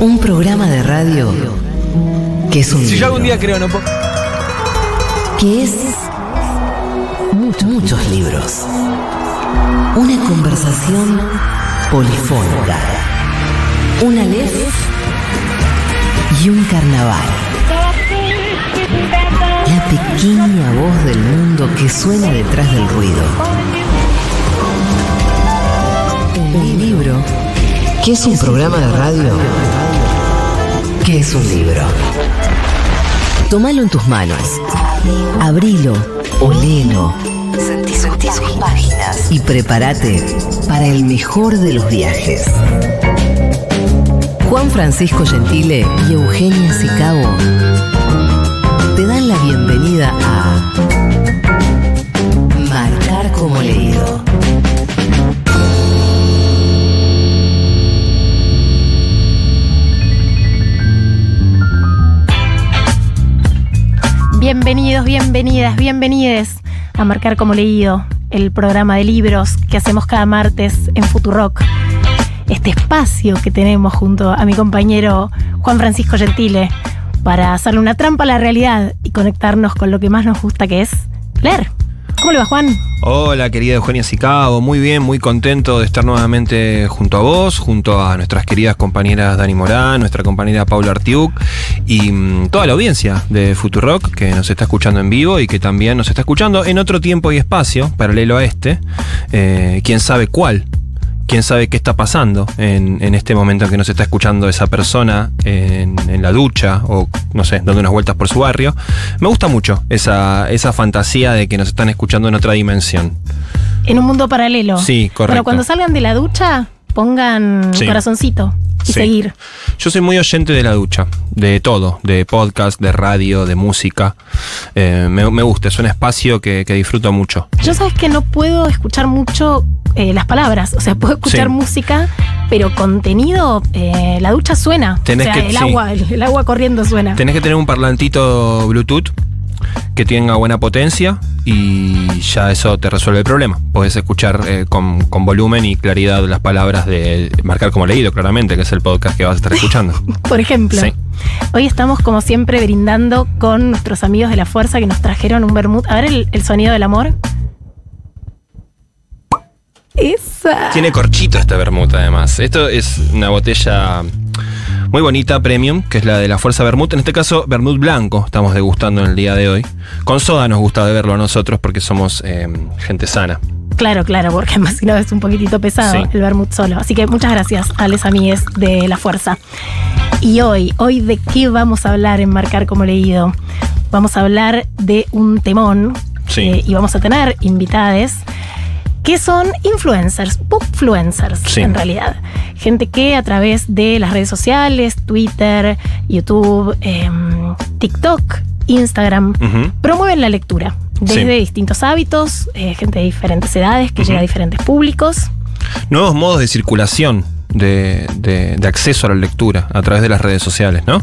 Un programa de radio que es un Si yo libro, algún día creo, no puedo. que es muchos, muchos libros. Una conversación polifónica. Un Aleph y un carnaval. La pequeña voz del mundo que suena detrás del ruido. Un libro que es un programa de radio que es un libro. Tómalo en tus manos. Abrilo, olelo. Sentí, sentí sus páginas. Y prepárate para el mejor de los viajes. Juan Francisco Gentile y Eugenia Sicabo te dan la bienvenida a Marcar como leído. Bienvenidos, bienvenidas, bienvenides a Marcar como Leído, el programa de libros que hacemos cada martes en Futurock. Este espacio que tenemos junto a mi compañero Juan Francisco Gentile para hacerle una trampa a la realidad y conectarnos con lo que más nos gusta que es leer. ¿Cómo le va, Juan? Hola, querida Eugenia Sicabo. Muy bien, muy contento de estar nuevamente junto a vos, junto a nuestras queridas compañeras Dani Morán, nuestra compañera Paula Artiuk y mm, toda la audiencia de Futurock que nos está escuchando en vivo y que también nos está escuchando en otro tiempo y espacio, paralelo a este. Eh, Quién sabe cuál. Quién sabe qué está pasando en, en este momento en que nos está escuchando esa persona en, en la ducha o, no sé, dando unas vueltas por su barrio. Me gusta mucho esa, esa fantasía de que nos están escuchando en otra dimensión. En un mundo paralelo. Sí, correcto. Pero cuando salgan de la ducha, pongan Sí. corazoncito y Sí. seguir. Yo soy muy oyente de la ducha, de todo, de podcast, de radio, de música. Eh, me, me gusta, es un espacio que, que disfruto mucho. Yo sabes que no puedo escuchar mucho eh, las palabras, o sea, puedo escuchar Sí. música, pero contenido, eh, la ducha suena. Tenés o sea, que- el agua, el, el agua corriendo suena. Tenés que tener un parlantito Bluetooth que tenga buena potencia y ya eso te resuelve el problema. Podés escuchar eh, con, con volumen y claridad las palabras de marcar como leído, claramente, que es el podcast que vas a estar escuchando. Por ejemplo, Sí. hoy estamos como siempre brindando con nuestros amigos de la fuerza que nos trajeron un vermut. A ver el, el sonido del amor. Esa. Tiene corchito esta vermut además. Esto es una botella muy bonita, premium, que es la de la Fuerza Vermut. En este caso, vermut blanco estamos degustando en el día de hoy. Con soda nos gusta beberlo a nosotros porque somos eh, gente sana. Claro, claro, porque además si no es un poquitito pesado Sí. el vermut solo. Así que muchas gracias a les amigues de la fuerza. Y hoy, hoy de qué vamos a hablar en Marcar como leído. Vamos a hablar de un temón Sí. eh, y vamos a tener invitades que son influencers, bookfluencers Sí. en realidad. Gente que a través de las redes sociales, Twitter, YouTube, em, TikTok, Instagram, promueven la lectura desde Sí. distintos hábitos, eh, gente de diferentes edades que llega a diferentes públicos. Nuevos modos de circulación. De, de- de acceso a la lectura a través de las redes sociales, ¿no?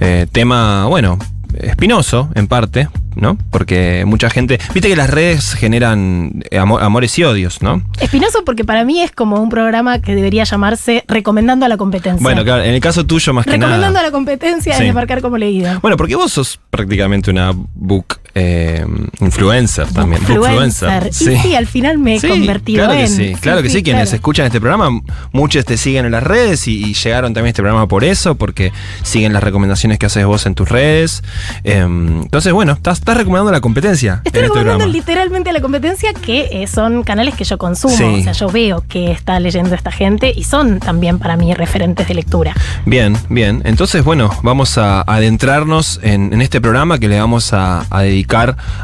Eh, tema, bueno, espinoso en parte, ¿no? Porque mucha gente. Viste que las redes generan amo- amores y odios, ¿no? Espinoso porque para mí es como un programa que debería llamarse Recomendando a la competencia. Bueno, claro, en el caso tuyo más que Recomendando nada. a la competencia Sí. es marcar como leído. Bueno, porque vos sos prácticamente una book eh, influencer también. Bookfluencer. Y sí. al final me he Sí, convertido claro en. Que sí, claro que sí. Quienes escuchan este programa, muchos te siguen en las redes y, y llegaron también a este programa por eso, porque siguen las recomendaciones que haces vos en tus redes. Em, entonces, bueno, estás, estás recomendando la competencia. Estoy en este recomendando programa. literalmente la competencia que eh, son canales que yo consumo. O sea, yo veo que está leyendo esta gente y son también para mí referentes de lectura. Bien, bien. Entonces, bueno, vamos a adentrarnos en, en este programa que le vamos a, a dedicar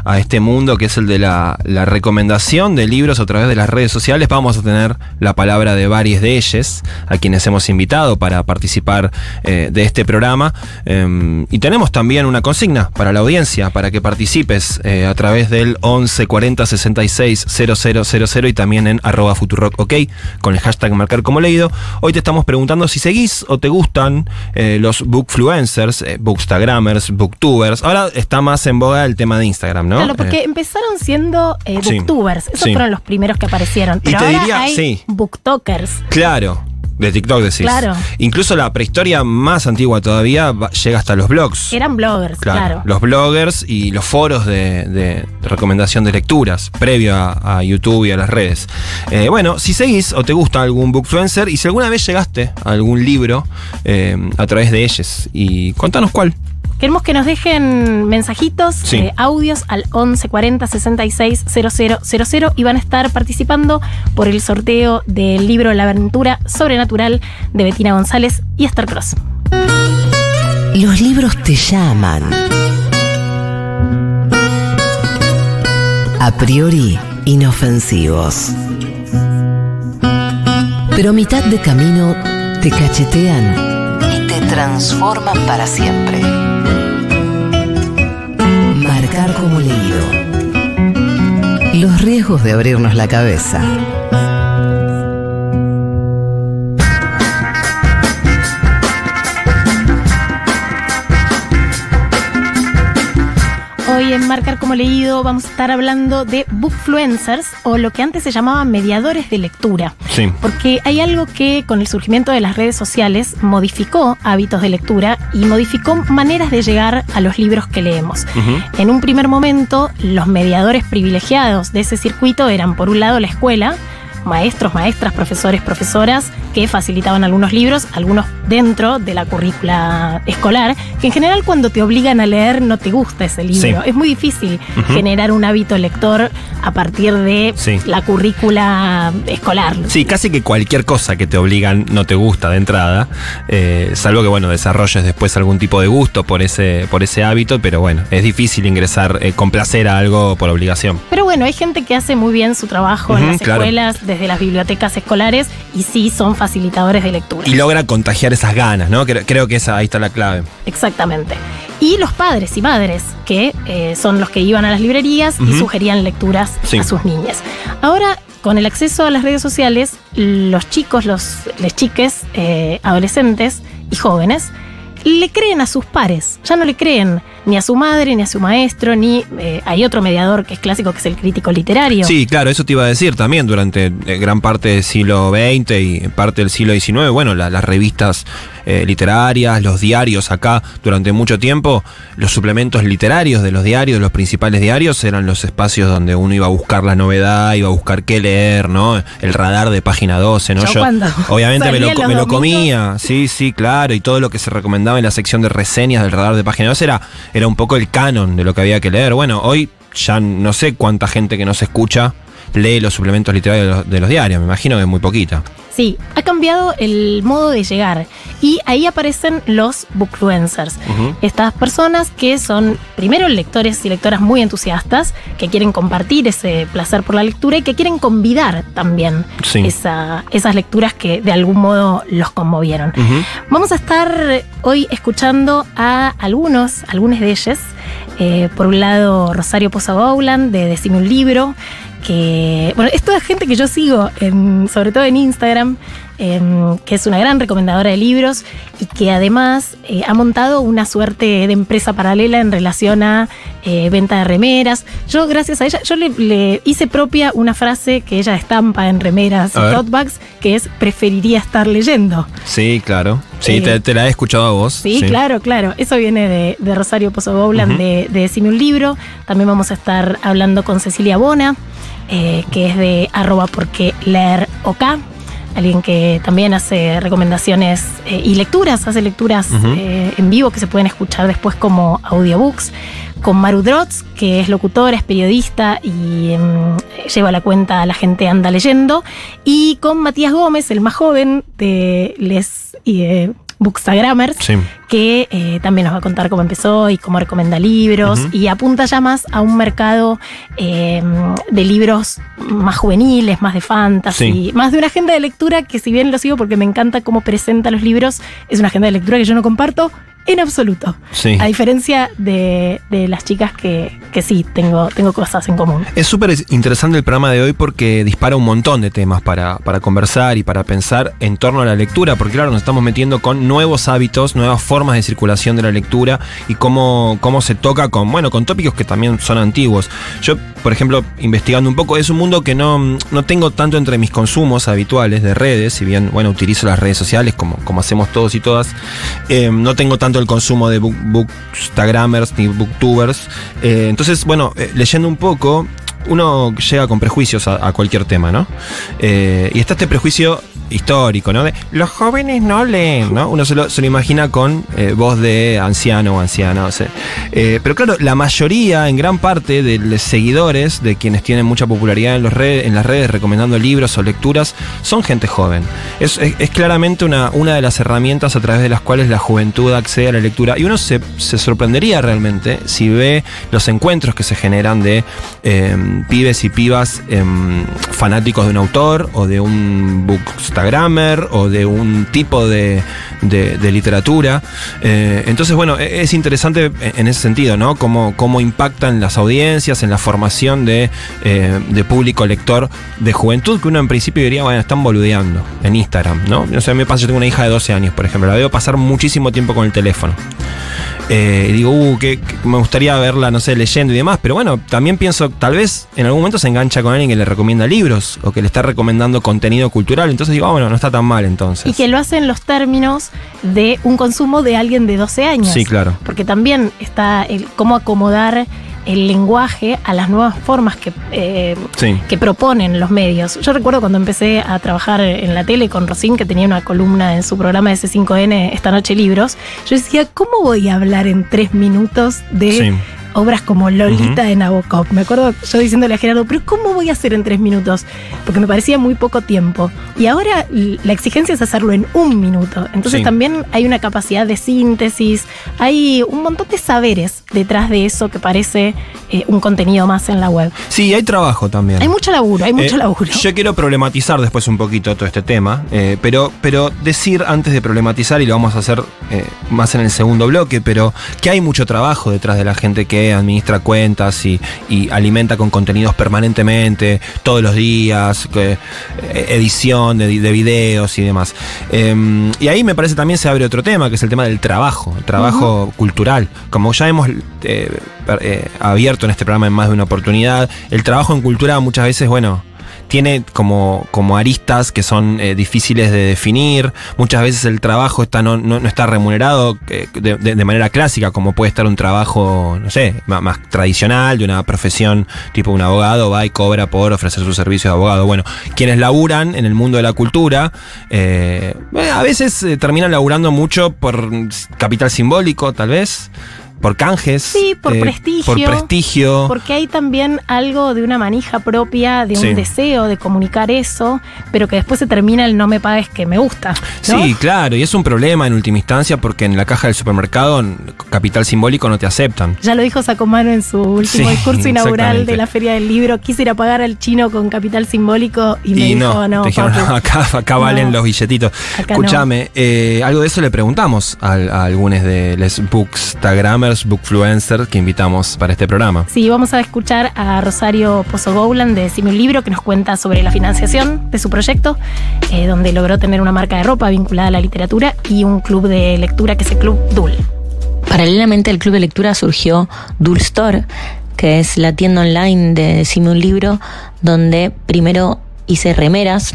a este mundo que es el de la, recomendación de libros a través de las redes sociales. Vamos a tener la palabra de varios de ellos, a quienes hemos invitado para participar eh, de este programa. Eh, y tenemos también una consigna para la audiencia, para que participes eh, a través del 11 40 66 000 y también en arroba futurock ok con el hashtag marcar como leído. Hoy te estamos preguntando si seguís o te gustan eh, los bookfluencers, bookstagrammers, booktubers. Ahora está más en boga el tema de Instagram, ¿no? Claro, porque Eh, empezaron siendo eh, sí, booktubers. Esos sí. fueron los primeros que aparecieron. Y Pero te ahora diría, hay sí. booktokers. claro. De TikTok decís. Claro. Incluso la prehistoria más antigua todavía va- llega hasta los blogs. Eran bloggers, claro. Los bloggers y los foros de, de recomendación de lecturas, previo a, a YouTube y a las redes. Eh, bueno, si seguís o te gusta algún bookfluencer y si alguna vez llegaste a algún libro eh, a través de ellos, y contanos cuál. Queremos que nos dejen mensajitos, Sí. eh, audios al 1140 66 000 y van a estar participando por el sorteo del libro La aventura sobrenatural de Betina González y Esther Cross. Los libros te llaman. A priori inofensivos. Pero a mitad de camino te cachetean y te transforman para siempre. Marcar como leído. Los riesgos de abrirnos la cabeza. Hoy en Marcar como leído vamos a estar hablando de bookfluencers o lo que antes se llamaba mediadores de lectura. Sí. Porque hay algo que con el surgimiento de las redes sociales modificó hábitos de lectura y modificó maneras de llegar a los libros que leemos. En un primer momento, los mediadores privilegiados de ese circuito eran, por un lado, la escuela, maestros, maestras, profesores, profesoras, que facilitaban algunos libros, algunos dentro de la currícula escolar, que en general cuando te obligan a leer no te gusta ese libro. Sí. Es muy difícil generar un hábito lector a partir de Sí. la currícula escolar. Sí, casi que cualquier cosa que te obligan no te gusta de entrada, eh, salvo que bueno, desarrolles después algún tipo de gusto por ese, por ese hábito, pero bueno, es difícil ingresar eh, con placer a algo por obligación. Pero bueno, hay gente que hace muy bien su trabajo en las claro. escuelas, desde las bibliotecas escolares, y sí son facilitadores de lectura. Y logra contagiar esas ganas, ¿no? Creo, creo que esa, ahí está la clave. Exactamente. Y los padres y madres, que eh, son los que iban a las librerías y sugerían lecturas Sí. a sus niñas. Ahora, con el acceso a las redes sociales, los chicos, los les chiques, eh, adolescentes y jóvenes, le creen a sus pares. Ya no le creen ni a su madre, ni a su maestro, ni eh, hay otro mediador que es clásico, que es el crítico literario. Sí, claro, eso te iba a decir también durante eh, gran parte del siglo XX y parte del siglo XIX. Bueno, la- las revistas eh, literarias, los diarios acá durante mucho tiempo, los suplementos literarios de los diarios, de los principales diarios, eran los espacios donde uno iba a buscar la novedad, iba a buscar qué leer, ¿no? El radar de página 12, ¿no? Yo cuando obviamente me lo, me lo comía, sí, sí, claro, y todo lo que se recomendaba en la sección de reseñas del radar de página 12 era, era un poco el canon de lo que había que leer. Bueno, hoy ya no sé cuánta gente que nos escucha lee los suplementos literarios de los, de los diarios, me imagino que es muy poquita. Sí, ha cambiado el modo de llegar y ahí aparecen los bookfluencers. Estas personas que son primero lectores y lectoras muy entusiastas, que quieren compartir ese placer por la lectura y que quieren convidar también Sí. esa- esas lecturas que de algún modo los conmovieron. Vamos a estar hoy escuchando a algunos, algunos de ellos. Eh, por un lado, Rosario Poza Bowland, de Decime un libro, que, bueno, es toda gente que yo sigo, en- sobre todo en Instagram, em, que es una gran recomendadora de libros y que además eh, ha montado una suerte de empresa paralela en relación a eh, venta de remeras. Yo, gracias a ella, yo le, le hice propia una frase que ella estampa en remeras A y ver. tote bags, que es preferiría estar leyendo. Sí, claro. Sí, Eh, te, te la he escuchado a vos. Sí, claro, claro. Eso viene de, de Rosario Pozo Bowland, de, de Decime un libro. También vamos a estar hablando con Cecilia Bona, que es de arroba porque leer OK. Alguien que también hace recomendaciones eh, y lecturas, hace lecturas eh, en vivo que se pueden escuchar después como audiobooks. Con Maru Drotz, que es locutora, es periodista y em, lleva la cuenta La gente anda leyendo. Y con Matías Gómez, el más joven de Les eh, Bookstagrammers, Sí. que eh, también nos va a contar cómo empezó y cómo recomienda libros y apunta ya más a un mercado eh, de libros más juveniles, más de fantasy, Sí. más de una agenda de lectura que si bien lo sigo porque me encanta cómo presenta los libros, es una agenda de lectura que yo no comparto en absoluto. Sí. A diferencia de, de las chicas que, que sí, tengo, tengo cosas en común. Es súper interesante el programa de hoy porque dispara un montón de temas para, para conversar y para pensar en torno a la lectura, porque claro, nos estamos metiendo con nuevos hábitos, nuevas formas de circulación de la lectura y cómo, cómo se toca con, bueno, con tópicos que también son antiguos. Yo, por ejemplo, investigando un poco, es un mundo que no, no tengo tanto entre mis consumos habituales de redes, si bien, bueno, utilizo las redes sociales como, como hacemos todos y todas, eh, no tengo tanto el consumo de book, bookstagrammers ni booktubers. Eh, entonces, bueno, eh, leyendo un poco, uno llega con prejuicios a, cualquier tema, ¿no? Eh, y está este prejuicio histórico, ¿no? Los jóvenes no leen, ¿no? Uno se lo, se lo imagina con eh, voz de anciano o anciana, o. Eh, pero claro, la mayoría, en gran parte de los seguidores, de quienes tienen mucha popularidad en, los redes, en las redes recomendando libros o lecturas, son gente joven. Es, claramente una, de las herramientas a través de las cuales la juventud accede a la lectura. Y uno se, sorprendería realmente si ve los encuentros que se generan de eh, pibes y pibas eh, fanáticos de un autor o de un o de un tipo de, de, literatura. Eh, entonces, bueno, e, es interesante en ese sentido, ¿no? Cómo, cómo impactan las audiencias en la formación de, eh, de público lector de juventud, que uno en principio diría, bueno, están boludeando en Instagram, ¿no? No sé, me pasa, yo tengo una hija de 12 años, por ejemplo, la veo pasar muchísimo tiempo con el teléfono. Eh, digo, uh, que, que me gustaría verla, no sé, leyendo y demás, pero bueno, también pienso, tal vez en algún momento se engancha con alguien que le recomienda libros o que le está recomendando contenido cultural, entonces digo, ah, bueno, no está tan mal entonces. Y que lo hace en los términos de un consumo de alguien de 12 años. Sí, claro. Porque también está el cómo acomodar el lenguaje a las nuevas formas que, eh, Sí. que proponen los medios. Yo recuerdo cuando empecé a trabajar en la tele con Rosín, que tenía una columna en su programa de C5N, Esta Noche Libros, yo decía, ¿cómo voy a hablar en tres minutos de Sí. Obras como Lolita de Nabokov? Me acuerdo yo diciéndole a Gerardo, ¿pero cómo voy a hacer en tres minutos? Porque me parecía muy poco tiempo. Y ahora la exigencia es hacerlo en un minuto. Entonces Sí. también hay una capacidad de síntesis, hay un montón de saberes detrás de eso que parece eh, un contenido más en la web. Sí, hay trabajo también. Hay mucho laburo, hay mucho Eh, laburo. Yo quiero problematizar después un poquito todo este tema, eh, pero, pero decir antes de problematizar, y lo vamos a hacer más en el segundo bloque, pero que hay mucho trabajo detrás de la gente que administra cuentas y, y alimenta con contenidos permanentemente, todos los días, que, eh, edición de, de videos y demás. Eh, y ahí me parece también se abre otro tema, que es el tema del trabajo, el trabajo cultural. Como ya hemos eh, eh, abierto en este programa en más de una oportunidad, el trabajo en cultura muchas veces, bueno, tiene como, como aristas que son eh, difíciles de definir. Muchas veces el trabajo está, no, no, no está remunerado eh, de, manera clásica, como puede estar un trabajo, no sé, ma- más, tradicional, de una profesión tipo un abogado, va y cobra por ofrecer su servicio de abogado. Bueno, quienes laburan en el mundo de la cultura, eh, a veces eh, terminan laburando mucho por capital simbólico, tal vez. Por canjes. Sí, por eh, prestigio. Por prestigio. Porque hay también algo de una manija propia, de un Sí. deseo de comunicar eso, pero que después se termina el no me pagues que me gusta. ¿no? Sí, claro, y es un problema en última instancia porque en la caja del supermercado, capital simbólico, no te aceptan. Ya lo dijo Sacomano en su último Sí, discurso inaugural de la Feria del Libro. Quise ir a pagar al chino con capital simbólico y me Y dijo, no, no, te dijeron, "No, acá, acá valen los billetitos. Escúchame, eh, algo de eso le preguntamos a, a algunos de los bookstagrammers, bookfluencers que invitamos para este programa. Sí, vamos a escuchar a Rosario Pozo Goulan de Decime un Libro que nos cuenta sobre la financiación de su proyecto, eh, donde logró tener una marca de ropa vinculada a la literatura y un club de lectura que es el Club Dul. Paralelamente al club de lectura surgió Dul Store, que es la tienda online de Decime un libro, donde primero hice remeras,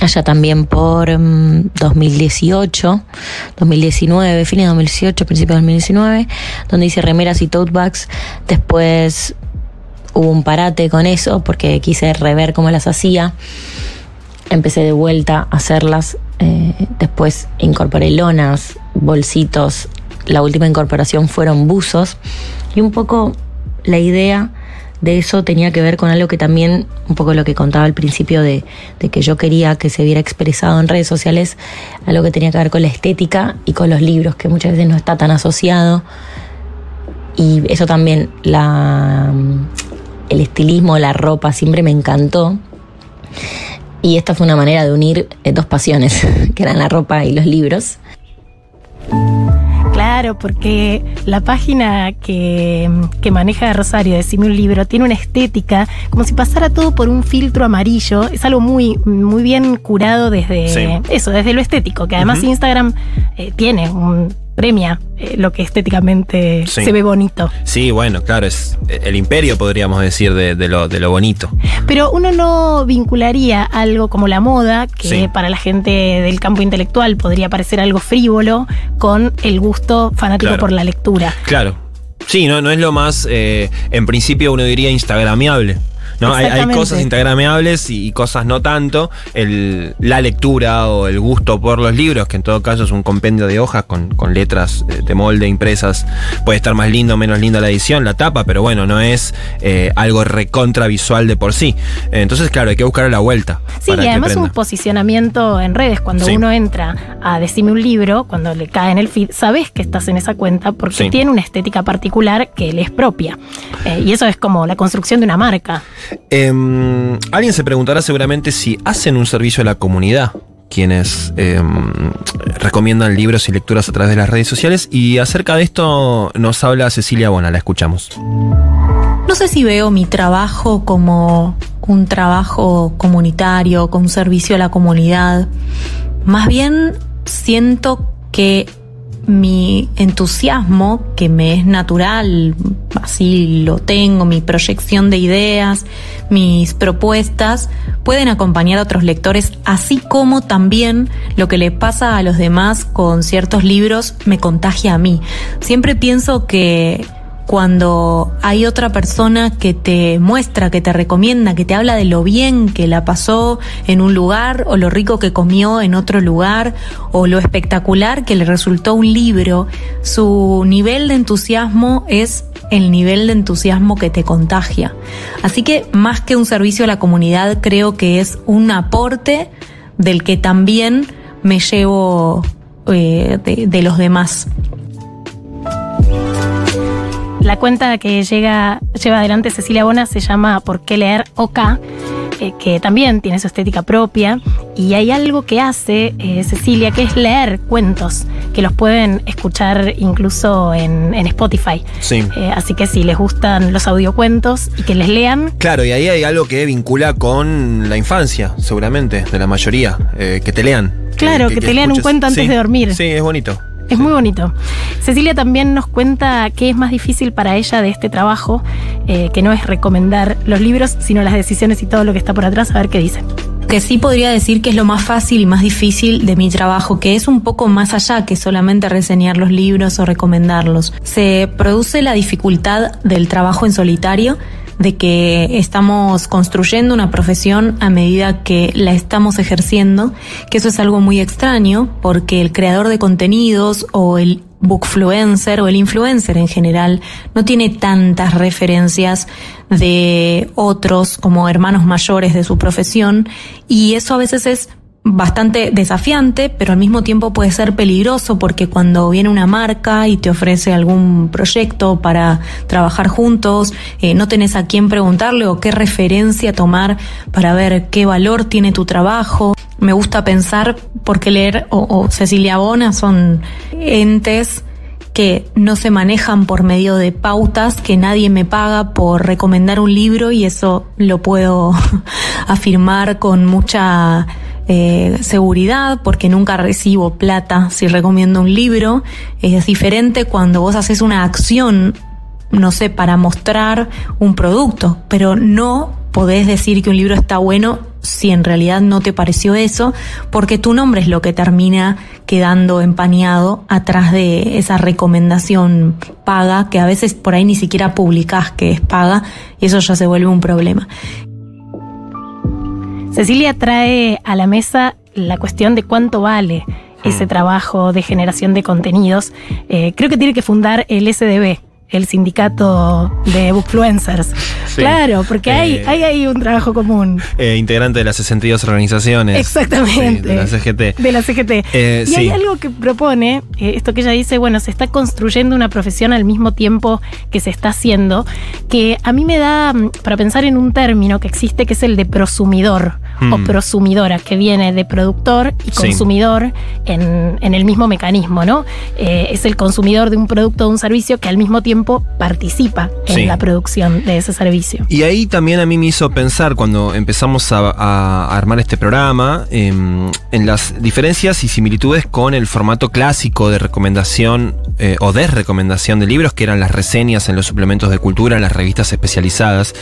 allá también por mm, 2018, 2019, fines de 2018, principios de 2019, donde hice remeras y tote bags. Después hubo un parate con eso porque quise rever cómo las hacía. Empecé de vuelta a hacerlas. eh, después incorporé lonas, bolsitos. La última incorporación fueron buzos. Y un poco la idea de eso tenía que ver con algo que también, un poco lo que contaba al principio de, que yo quería que se viera expresado en redes sociales, algo que tenía que ver con la estética y con los libros, que muchas veces no está tan asociado. Y eso también, la, el estilismo, la ropa, siempre me encantó. Y esta fue una manera de unir eh, dos pasiones, que eran la ropa y los libros. Claro, porque la página que, que maneja Rosario, Decime un libro, tiene una estética como si pasara todo por un filtro amarillo. Es algo muy, muy bien curado desde Sí. eso, desde lo estético, que además. Instagram eh, tiene un premia eh, lo que estéticamente Sí. se ve bonito. Sí, bueno, claro, es el imperio, podríamos decir, de, de lo, de lo bonito. Pero uno no vincularía algo como la moda, que Sí. para la gente del campo intelectual podría parecer algo frívolo, con el gusto fanático Claro. por la lectura. Claro. Sí, no, no es lo más, eh, en principio uno diría instagramiable. ¿No? Hay, hay cosas instagramiables y, y cosas no tanto. El, la lectura o el gusto por los libros, que en todo caso es un compendio de hojas con, con letras eh, de molde impresas, puede estar más lindo o menos linda la edición, la tapa, pero bueno, no es eh, algo recontra visual de por sí. Entonces, claro, hay que buscar la vuelta. Sí, y además un posicionamiento en redes. Cuando Sí. uno entra a Decime un libro, cuando le cae en el feed, sabes que estás en esa cuenta porque Sí. tiene una estética particular que le es propia. Eh, y eso es como la construcción de una marca. Em, alguien se preguntará seguramente si hacen un servicio a la comunidad quienes em, recomiendan libros y lecturas a través de las redes sociales y acerca de esto nos habla Cecilia Bona, la escuchamos. No sé si veo mi trabajo como un trabajo comunitario, con un servicio a la comunidad. Más bien siento que mi entusiasmo, que me es natural, así lo tengo, mi proyección de ideas, mis propuestas, pueden acompañar a otros lectores, así como también lo que le pasa a los demás con ciertos libros me contagia a mí. Siempre pienso que cuando hay otra persona que te muestra, que te recomienda, que te habla de lo bien que la pasó en un lugar o lo rico que comió en otro lugar o lo espectacular que le resultó un libro, su nivel de entusiasmo es el nivel de entusiasmo que te contagia. Así que más que un servicio a la comunidad, creo que es un aporte del que también me llevo eh, de, de los demás. La cuenta que llega, lleva adelante Cecilia Bona se llama ¿Por qué leer OK? eh, que también tiene su estética propia. Y hay algo que hace eh, Cecilia, que es leer cuentos, que los pueden escuchar incluso en, en Spotify. Sí. Eh, así que si les gustan los audiocuentos y que les lean, Claro, y ahí hay algo que vincula con la infancia, seguramente, de la mayoría, que te lean. Claro, que te lean un cuento antes Sí, de dormir. Sí, es bonito. Es muy bonito. Cecilia también nos cuenta qué es más difícil para ella de este trabajo, eh, que no es recomendar los libros, sino las decisiones y todo lo que está por atrás, a ver qué dice. que sí podría decir que es lo más fácil y más difícil de mi trabajo, que es un poco más allá que solamente reseñar los libros o recomendarlos. Se produce la dificultad del trabajo en solitario, de que estamos construyendo una profesión a medida que la estamos ejerciendo, que eso es algo muy extraño, porque el creador de contenidos o el bookfluencer o el influencer en general no tiene tantas referencias de otros como hermanos mayores de su profesión y eso a veces es bastante desafiante, pero al mismo tiempo puede ser peligroso porque cuando viene una marca y te ofrece algún proyecto para trabajar juntos, eh, no tenés a quién preguntarle o qué referencia tomar para ver qué valor tiene tu trabajo. Me gusta pensar, porque leer o, o Cecilia Bona son entes que no se manejan por medio de pautas, que nadie me paga por recomendar un libro y eso lo puedo afirmar con mucha eh, seguridad porque nunca recibo plata si recomiendo un libro. Es diferente cuando vos haces una acción, no sé, para mostrar un producto, pero no podés decir que un libro está bueno si en realidad no te pareció eso, porque tu nombre es lo que termina quedando empañado atrás de esa recomendación paga, que a veces por ahí ni siquiera publicás que es paga, y eso ya se vuelve un problema. Cecilia trae a la mesa la cuestión de cuánto vale ese Hmm. trabajo de generación de contenidos. Eh, creo que tiene que fundar el SDB, el sindicato de bookfluencers. Sí. Claro, porque hay, Eh, hay ahí un trabajo común. Eh, integrante de las 62 organizaciones. Exactamente. Sí, de la CGT. De la CGT. Eh, y hay sí. algo que propone, eh, esto que ella dice, bueno, se está construyendo una profesión al mismo tiempo que se está haciendo, que a mí me da mm, para pensar en un término que existe que es el de prosumidor o Mm. prosumidora, que viene de productor y consumidor en, en el mismo mecanismo, ¿no? Eh, es el consumidor de un producto o un servicio que al mismo tiempo participa en Sí. la producción de ese servicio. Y ahí también a mí me hizo pensar cuando empezamos a, a armar este programa em, en las diferencias y similitudes con el formato clásico de recomendación eh, o desrecomendación de libros, que eran las reseñas en los suplementos de cultura, en las revistas especializadas,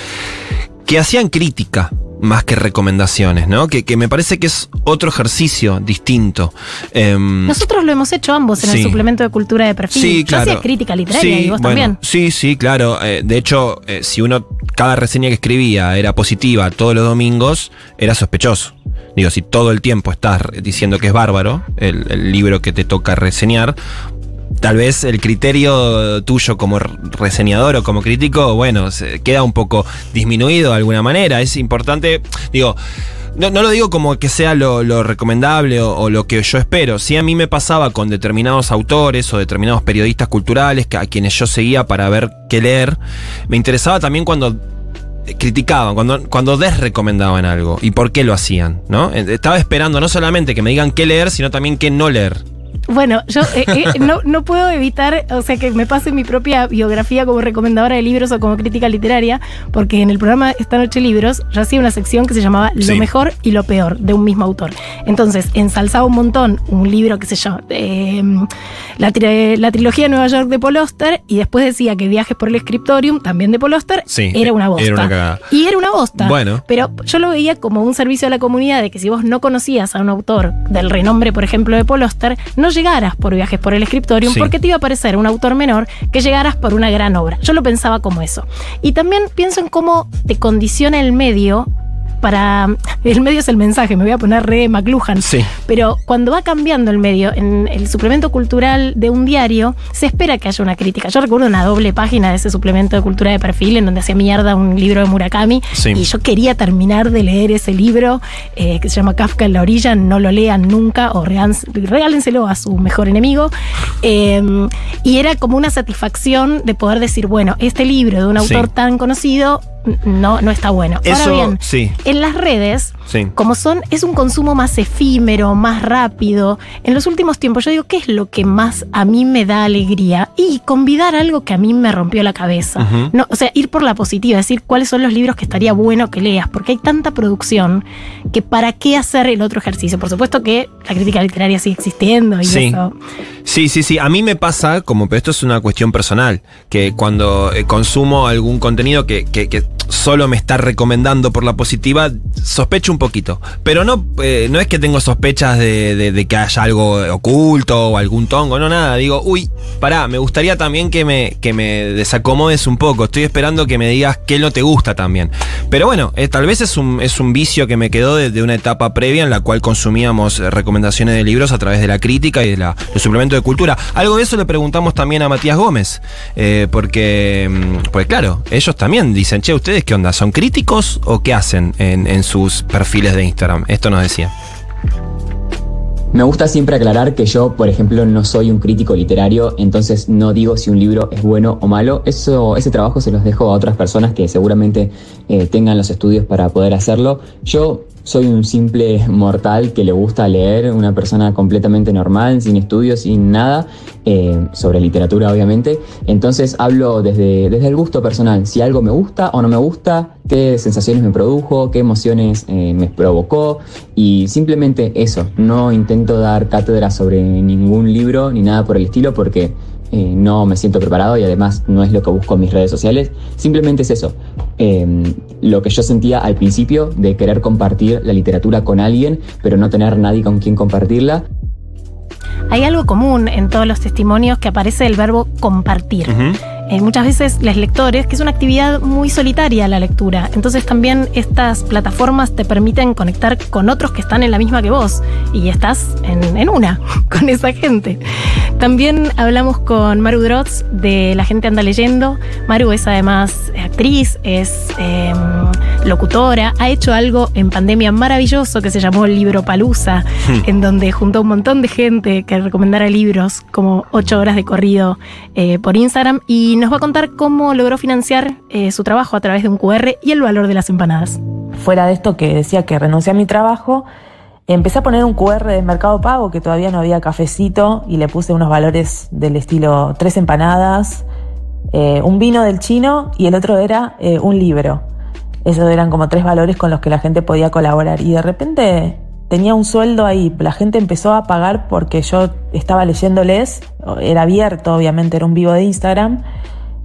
que hacían crítica más que recomendaciones, ¿no? Que, que me parece que es otro ejercicio distinto. Em, Nosotros lo hemos hecho ambos en Sí. el suplemento de cultura de perfil. Sí, Yo claro. hacía crítica literaria Sí, y vos bueno, también. Sí, sí, claro. Eh, de hecho, eh, si uno, cada reseña que escribía era positiva todos los domingos, era sospechoso. Digo, si todo el tiempo estás diciendo que es bárbaro el, el libro que te toca reseñar, tal vez el criterio tuyo como re- reseñador o como crítico, bueno, queda un poco disminuido de alguna manera. Es importante, digo, no, lo digo como que sea lo, recomendable o, lo que yo espero. Sí, a mí me pasaba con determinados autores o determinados periodistas culturales a quienes yo seguía para ver qué leer. Me interesaba también cuando criticaban, cuando, cuando desrecomendaban algo y por qué lo hacían, ¿no? Eh, Estaba esperando no solamente que me digan qué leer, sino también qué no leer. Bueno, yo eh, eh, no, no puedo evitar, o sea, que me pase mi propia biografía como recomendadora de libros o como crítica literaria, porque en el programa Esta Noche Libros yo hacía una sección que se llamaba Lo Sí. mejor y lo peor de un mismo autor. Entonces, ensalzaba un montón un libro, qué sé yo, eh, la, tri- la trilogía de Nueva York de Paul Auster, y después decía que Viajes por el Scriptorium, también de Paul Auster, Sí, era una bosta. era una cagada. Y era una bosta. Bueno. Pero yo lo veía como un servicio a la comunidad de que si vos no conocías a un autor del renombre, por ejemplo, de Paul Auster, no llegaras por viajes por el scriptorium Sí. porque te iba a parecer un autor menor que llegaras por una gran obra. Yo lo pensaba como eso. Y también pienso en cómo te condiciona el medio para... El medio es el mensaje, me voy a poner re McLuhan. Sí. Pero cuando va cambiando el medio, en el suplemento cultural de un diario, se espera que haya una crítica. Yo recuerdo una doble página de ese suplemento de cultura de perfil en donde hacía mierda un libro de Murakami Sí. y yo quería terminar de leer ese libro eh, que se llama Kafka en la orilla, no lo lean nunca o regálenselo a su mejor enemigo. Eh, y era como una satisfacción de poder decir, bueno, este libro de un Sí. autor tan conocido no, no está bueno. Eso, Ahora bien, sí. en las redes, Sí. como son, es un consumo más efímero, más rápido. En los últimos tiempos, yo digo, ¿qué es lo que más a mí me da alegría? Y convidar algo que a mí me rompió la cabeza. No, o sea, ir por la positiva, decir cuáles son los libros que estaría bueno que leas, porque hay tanta producción que para qué hacer el otro ejercicio. Por supuesto que la crítica literaria sigue existiendo y Sí. eso. Sí, sí, sí. A mí me pasa, como, pero esto es una cuestión personal, que cuando eh, consumo algún contenido que, que- que solo me está recomendando por la positiva, sospecho un poquito. Pero no, eh, no es que tengo sospechas de, que haya algo oculto o algún tongo, no, nada. Digo, uy, pará, me gustaría también que me, que me desacomodes un poco. Estoy esperando que me digas qué no te gusta también. Pero bueno, eh, tal vez es un, es un vicio que me quedó de, de una etapa previa en la cual consumíamos eh, recomendaciones de libros a través de la crítica y de la, del suplemento de cultura. Algo de eso le preguntamos también a Matías Gómez, porque, pues claro, ellos también dicen, che, ¿ustedes qué onda? ¿Son críticos o qué hacen en, en sus perfiles de Instagram? Esto nos decía. Me gusta siempre aclarar que yo, por ejemplo, no soy un crítico literario, entonces no digo si un libro es bueno o malo. Eso, ese trabajo se los dejo a otras personas que seguramente eh, tengan los estudios para poder hacerlo. Yo soy un simple mortal que le gusta leer, una persona completamente normal, sin estudios, sin nada, eh, sobre literatura obviamente. Entonces hablo desde, desde el gusto personal, si algo me gusta o no me gusta, qué sensaciones me produjo, qué emociones eh, me provocó y simplemente eso, no intento dar cátedra sobre ningún libro ni nada por el estilo porque eh, no me siento preparado y además no es lo que busco en mis redes sociales, simplemente es eso, eh, lo que yo sentía al principio de querer compartir la literatura con alguien pero no tener nadie con quien compartirla. Hay algo común en todos los testimonios que aparece el verbo compartir. Eh, muchas veces los lectores, que es una actividad muy solitaria la lectura, entonces también estas plataformas te permiten conectar con otros que están en la misma que vos y estás en, en una con esa gente. También hablamos con Maru Drotz de La gente anda leyendo. Maru es además actriz, es eh, locutora, ha hecho algo en pandemia maravilloso que se llamó Libro Palusa, en donde juntó un montón de gente que recomendara libros, como ocho horas de corrido eh, por Instagram, y nos va a contar cómo logró financiar eh, su trabajo a través de un QR y el valor de las empanadas. fuera de esto que decía que renuncié a mi trabajo, empecé a poner un QR de Mercado Pago que todavía no había cafecito y le puse unos valores del estilo tres empanadas, eh, un vino del chino y el otro era eh, un libro. Esos eran como tres valores con los que la gente podía colaborar. Y de repente tenía un sueldo ahí. La gente empezó a pagar porque yo estaba leyéndoles. Era abierto, obviamente, era un vivo de Instagram.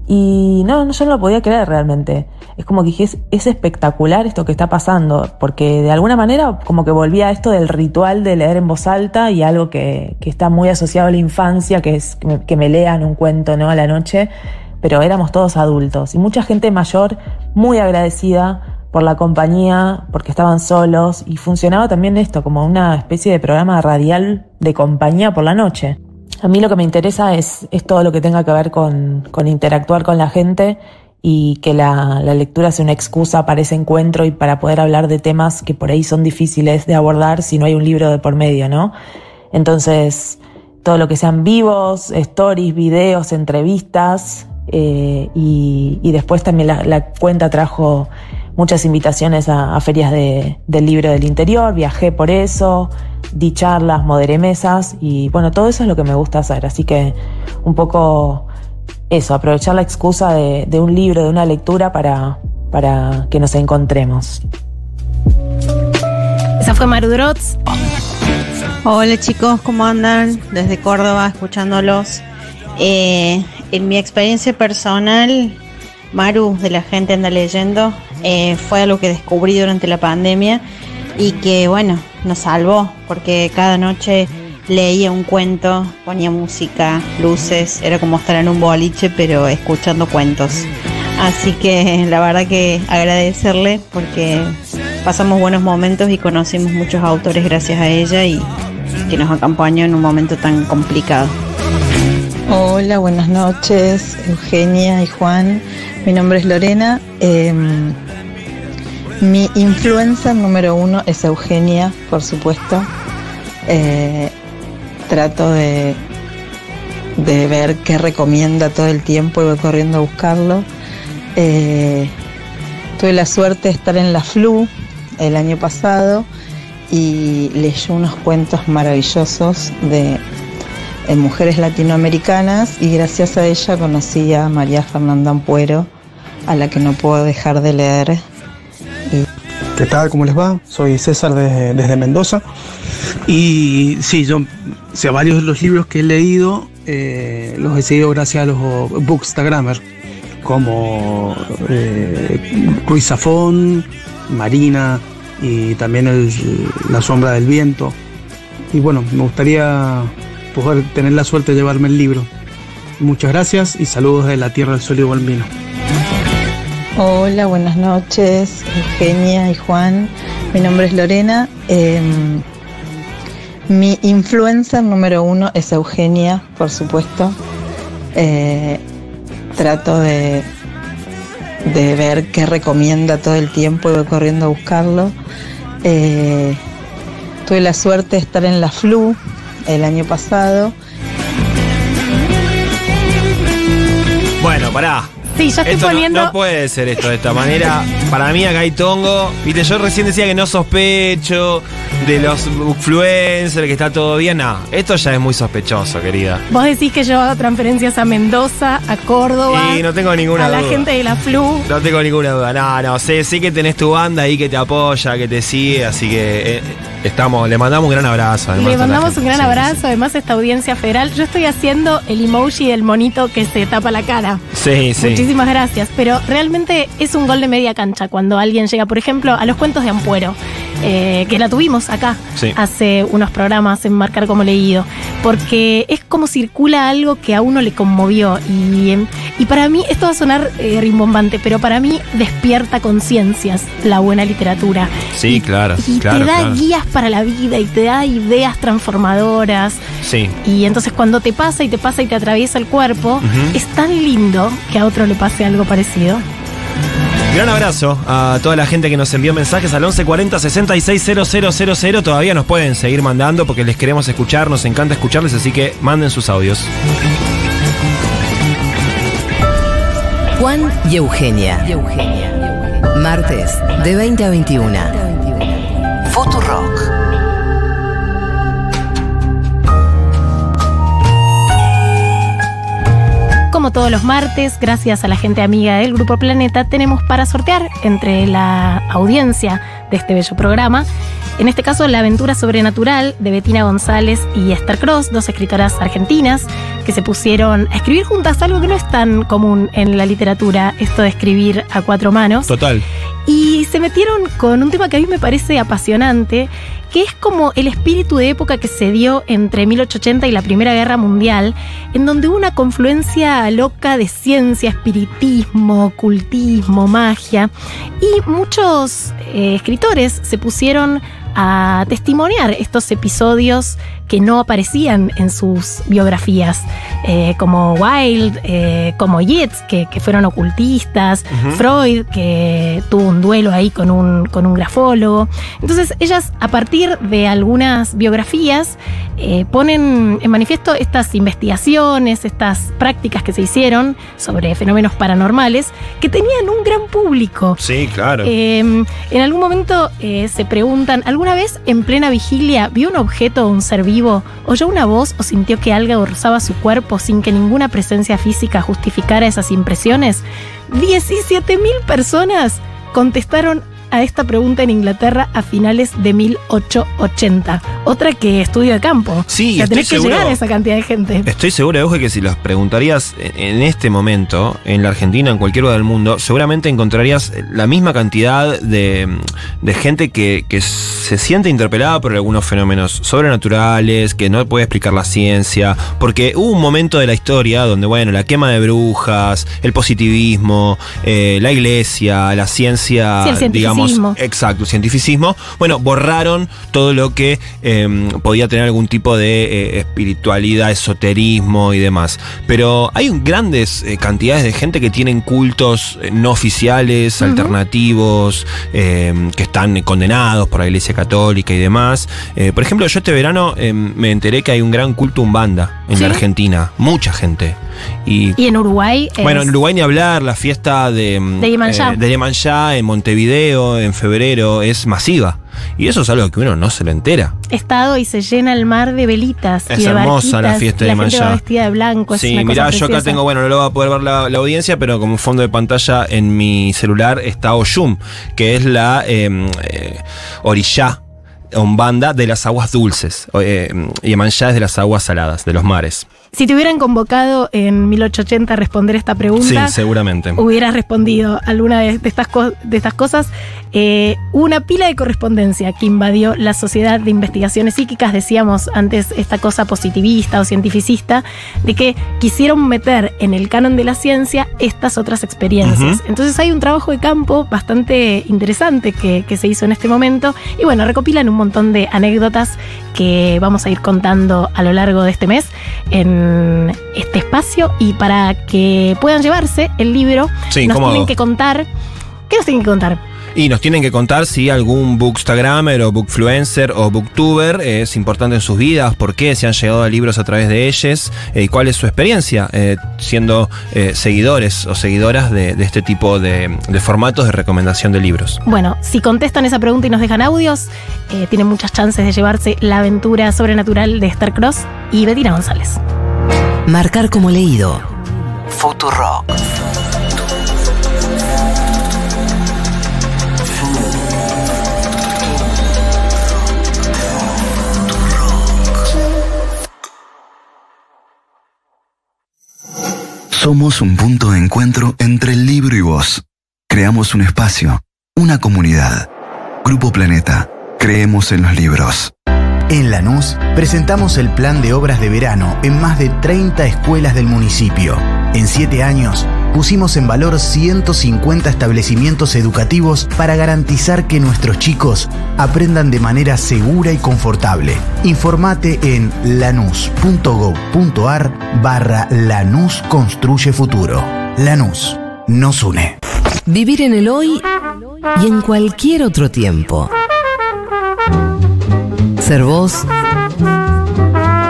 Y no, yo no lo podía creer realmente. Es como que dije, es, espectacular esto que está pasando, porque de alguna manera como que volvía a esto del ritual de leer en voz alta y algo que, está muy asociado a la infancia, que es que me, que me lean un cuento ¿no? a la noche pero éramos todos adultos y mucha gente mayor muy agradecida por la compañía, porque estaban solos y funcionaba también esto como una especie de programa radial de compañía por la noche. A mí lo que me interesa es, es todo lo que tenga que ver con, con interactuar con la gente y que la, la, lectura sea una excusa para ese encuentro y para poder hablar de temas que por ahí son difíciles de abordar si no hay un libro de por medio, ¿no? Entonces, todo lo que sean vivos, stories, videos, entrevistas, eh, y, después también la, cuenta trajo muchas invitaciones a, ferias del libro del interior, viajé por eso, di charlas, moderé mesas y bueno, todo eso es lo que me gusta hacer, así que un poco eso, aprovechar la excusa de, un libro, de una lectura para, para que nos encontremos. Esa fue Maru Drotz. Hola chicos, ¿cómo andan? Desde Córdoba, escuchándolos. Eh, en mi experiencia personal, Maru de la gente anda leyendo, eh, fue algo que descubrí durante la pandemia y que bueno, nos salvó porque cada noche leía un cuento, ponía música, luces, era como estar en un boliche pero escuchando cuentos. Así que la verdad que agradecerle porque pasamos buenos momentos y conocimos muchos autores gracias a ella y que nos acompañó en un momento tan complicado. Hola, buenas noches, Eugenia y Juan. Mi nombre es Lorena. Em, mi influencer número uno es Eugenia, por supuesto. Eh, trato de, de ver qué recomienda todo el tiempo y voy corriendo a buscarlo. Eh, tuve la suerte de estar en la FLU el año pasado y leyó unos cuentos maravillosos de en mujeres latinoamericanas y gracias a ella conocí a María Fernanda Ampuero, a la que no puedo dejar de leer. ¿Qué tal? ¿Cómo les va? Soy César desde Mendoza. Y sí, yo, o varios de los libros que he leído eh, los he seguido gracias a los bookstagrammer, como eh, Cruz Marina y también La Sombra del Viento. Y bueno, me gustaría poder tener la suerte de llevarme el libro. Muchas gracias y saludos de la Tierra del Sol y. Hola, buenas noches, Eugenia y Juan. Mi nombre es Lorena. Em, mi influencer número uno es Eugenia, por supuesto. Eh, trato de, de ver qué recomienda todo el tiempo y voy corriendo a buscarlo. Eh, tuve la suerte de estar en la FLU, el año pasado. Bueno, pará. Sí, yo estoy esto poniendo. No, puede ser esto de esta manera. Para mí acá hay tongo. Viste, yo recién decía que no sospecho de los influencers, que está todo bien. No, esto ya es muy sospechoso, querida. Vos decís que yo hago transferencias a Mendoza, a Córdoba. Y no tengo ninguna a duda. la gente de la Flu. No tengo ninguna duda. No, no, sé, sé que tenés tu banda ahí que te apoya, que te sigue, así que eh, estamos, le mandamos un gran abrazo. Le mandamos un gran abrazo, además esta audiencia federal. Yo estoy haciendo el emoji del monito que se tapa la cara. Sí, sí. Muchísimas gracias, pero realmente es un gol de media cancha cuando alguien llega, por ejemplo, a los cuentos de Ampuero, eh, que la tuvimos acá hace unos programas en Marcar como Leído, porque es como circula algo que a uno le conmovió y, y para mí, esto va a sonar eh, rimbombante, pero para mí despierta conciencias la buena literatura. Sí, claro. Y te da guías para la vida y te da ideas transformadoras. Sí. Y entonces cuando te pasa y te pasa y te atraviesa el cuerpo, es tan lindo que a otro le pase algo parecido. Gran abrazo a toda la gente que nos envió mensajes al 1140 660000. Todavía nos pueden seguir mandando porque les queremos escuchar, nos encanta escucharles, así que manden sus audios. Juan y Eugenia. Eugenia. Martes, de 20 a 21. Futurock. Como todos los martes, gracias a la gente amiga del Grupo Planeta, tenemos para sortear entre la audiencia de este bello programa. En este caso, La aventura sobrenatural de Bettina González y Esther Cross, dos escritoras argentinas que se pusieron a escribir juntas, algo que no es tan común en la literatura, esto de escribir a cuatro manos. Total. Y se metieron con un tema que a mí me parece apasionante, que es como el espíritu de época que se dio entre 1880 y la Primera Guerra Mundial, en donde hubo una confluencia loca de ciencia, espiritismo, ocultismo, magia, y muchos eh, escritores se pusieron a testimoniar estos episodios que no aparecían en sus biografías, eh, como Wilde, eh, como Yeats, que, que fueron ocultistas. Freud, que tuvo un duelo ahí con un, con un grafólogo. Entonces, ellas, a partir de algunas biografías, eh, ponen en manifiesto estas investigaciones, estas prácticas que se hicieron sobre fenómenos paranormales, que tenían un gran público. Sí, claro. Eh, en algún momento se preguntan, ¿alguna vez en plena vigilia vio un objeto o un ser vivo? ¿Oyó una voz o sintió que algo rozaba su cuerpo sin que ninguna presencia física justificara esas impresiones? 17.000 personas contestaron a esta pregunta en Inglaterra a finales de 1880. Otra que estudio de campo. Sí, o sea, tenés que seguro. llegar a esa cantidad de gente. Estoy seguro, Euge, que si los preguntarías en en este momento, en la Argentina, en cualquier lugar del mundo, seguramente encontrarías la misma cantidad de, de gente que, que se siente interpelada por algunos fenómenos sobrenaturales, que no puede explicar la ciencia, porque hubo un momento de la historia donde, bueno, la quema de brujas, el positivismo, eh, la iglesia, la ciencia, Sí, el digamos, exacto, cientificismo, bueno, borraron todo lo que eh, podía tener algún tipo de eh, espiritualidad, esoterismo y demás. Pero hay grandes eh, cantidades de gente que tienen cultos eh, no oficiales, alternativos, eh, que están condenados por la Iglesia Católica y demás. Por ejemplo, yo este verano eh, me enteré que hay un gran culto umbanda en ¿Sí? la Argentina. Mucha gente. Y Y en Uruguay. bueno, en Uruguay ni hablar, la fiesta de, De en Montevideo en febrero es masiva. Y eso es algo que uno no se lo entera. estado y se llena el mar de velitas. Es y de hermosa la fiesta y de La gente Mayá. va vestida de blanco. sí, mirá, yo acá tengo, bueno, no lo va a poder ver la, la audiencia, pero como fondo de pantalla en mi celular está Oyum, que es la eh, eh, orillá, umbanda de las aguas dulces. Eh, Iemanjá es de las aguas saladas, de los mares. Si te hubieran convocado en 1880 a responder esta pregunta, Sí, seguramente. hubieras respondido alguna de, de estas, de estas cosas. Eh, hubo una pila de correspondencia que invadió la sociedad de investigaciones psíquicas, decíamos antes esta cosa positivista o cientificista, de que quisieron meter en el canon de la ciencia estas otras experiencias. Entonces hay un trabajo de campo bastante interesante que, que se hizo en este momento y bueno, recopilan un montón de anécdotas que vamos a ir contando a lo largo de este mes en este espacio y para que puedan llevarse el libro Sí, nos cómodo. tienen que contar. ¿Qué nos tienen que contar? Y nos tienen que contar si algún bookstagrammer o bookfluencer o booktuber es importante en sus vidas, por qué, si han llegado a libros a través de ellos eh, y cuál es su experiencia eh, siendo eh, seguidores o seguidoras de, de este tipo de, de formatos de recomendación de libros. Bueno, si contestan esa pregunta y nos dejan audios, eh, tienen muchas chances de llevarse la aventura sobrenatural de Star Cross y Bettina González. Marcar como leído. Futurock. Somos un punto de encuentro entre el libro y vos. Creamos un espacio, una comunidad. Grupo Planeta. Creemos en los libros. En Lanús presentamos el plan de obras de verano en más de 30 escuelas del municipio. En 7 años pusimos en valor 150 establecimientos educativos para garantizar que nuestros chicos aprendan de manera segura y confortable. Informate en lanús.gov.ar barra Lanús Construye Futuro. Lanús nos une. Vivir en el hoy y en cualquier otro tiempo. Ser vos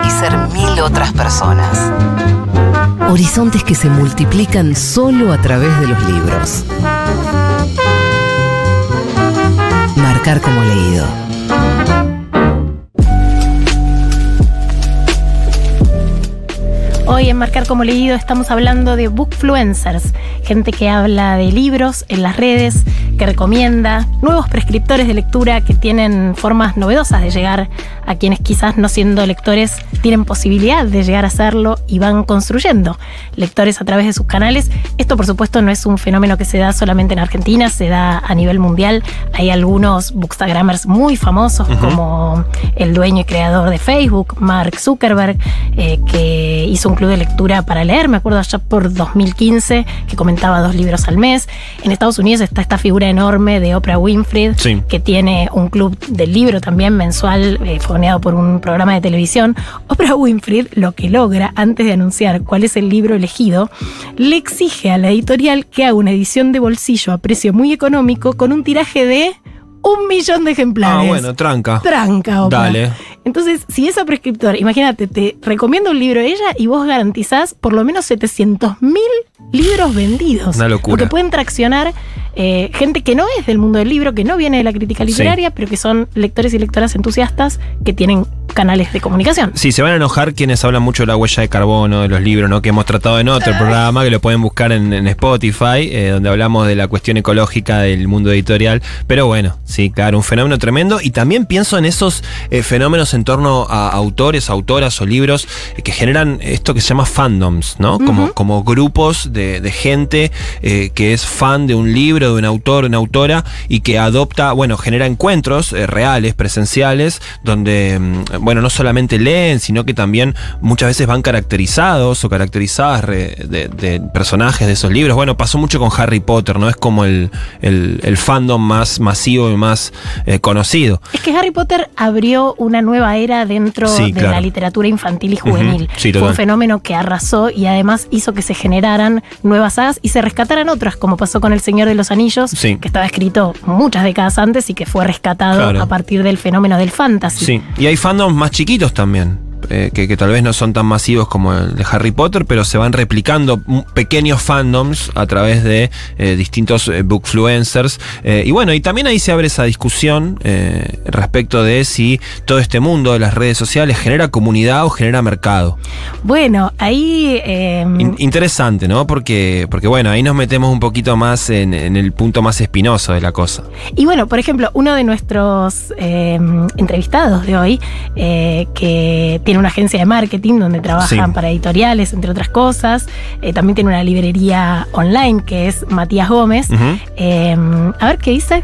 y ser mil otras personas. Horizontes que se multiplican solo a través de los libros. marcar como leído. Hoy en Marcar como Leído estamos hablando de bookfluencers, gente que habla de libros en las redes, que recomienda, nuevos prescriptores de lectura que tienen formas novedosas de llegar a quienes quizás no siendo lectores tienen posibilidad de llegar a serlo y van construyendo lectores a través de sus canales. Esto por supuesto no es un fenómeno que se da solamente en Argentina, se da a nivel mundial. Hay algunos bookstagrammers muy famosos como el dueño y creador de Facebook, Mark Zuckerberg, eh, que hizo un club de lectura para leer, me acuerdo allá por 2015, que comentaba dos libros al mes. En Estados Unidos está esta figura enorme de Oprah Winfrey, Sí. que tiene un club del libro también mensual, eh, fogoneado por un programa de televisión. Oprah Winfrey lo que logra, antes de anunciar cuál es el libro elegido, le exige a la editorial que haga una edición de bolsillo a precio muy económico con un tiraje de un millón de ejemplares. Ah, bueno, tranca. Tranca. Dale. Entonces, si esa prescriptor, imagínate, te recomienda un libro de ella y vos garantizás por lo menos 700 mil libros vendidos. Una locura. Porque pueden traccionar eh, gente que no es del mundo del libro, que no viene de la crítica literaria, pero que son lectores y lectoras entusiastas que tienen canales de comunicación. Sí, se van a enojar quienes hablan mucho de la huella de carbono, de los libros, ¿no? Que hemos tratado en otro programa, que lo pueden buscar en, en Spotify, eh, donde hablamos de la cuestión ecológica del mundo editorial. Pero bueno, sí, claro, un fenómeno tremendo. Y también pienso en esos eh, fenómenos en torno a autores, autoras o libros eh, que generan esto que se llama fandoms, ¿no? Como, como grupos de, de gente eh, que es fan de un libro, de un autor, una autora, y que adopta, bueno, genera encuentros eh, reales, presenciales, donde, mm, bueno, no solamente leen, sino que también muchas veces van caracterizados o caracterizadas re- de, de personajes de esos libros. Bueno, pasó mucho con Harry Potter, ¿no? Es como el, el- el fandom más masivo y más eh, conocido. Es que Harry Potter abrió una nueva era dentro Sí, de claro. la literatura infantil y juvenil. Sí, Fue un fenómeno que arrasó y además hizo que se generaran nuevas sagas y se rescataran otras, como pasó con El Señor de los Anillos, Sí. que estaba escrito muchas décadas antes y que fue rescatado Claro. a partir del fenómeno del fantasy. Sí, y hay fandoms más chiquitos también. Eh, que, que tal vez no son tan masivos como el de Harry Potter, pero se van replicando pequeños fandoms a través de eh, distintos eh, bookfluencers. Eh, y bueno, y también ahí se abre esa discusión respecto de si todo este mundo de las redes sociales genera comunidad o genera mercado. Bueno, ahí... In- interesante, ¿no? Porque, porque bueno, ahí nos metemos un poquito más en, en el punto más espinoso de la cosa. Y bueno, por ejemplo, uno de nuestros eh, entrevistados de hoy, que tiene una agencia de marketing donde trabajan Sí. para editoriales, entre otras cosas, eh, también tiene una librería online que es Matías Gómez. Eh, a ver qué dice.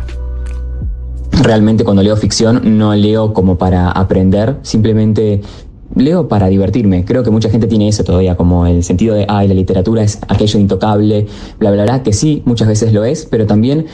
Realmente cuando leo ficción no leo como para aprender, simplemente leo para divertirme. Creo que mucha gente tiene eso todavía, como el sentido de, ay, la literatura es aquello intocable, bla, bla, bla, que sí, muchas veces lo es, pero también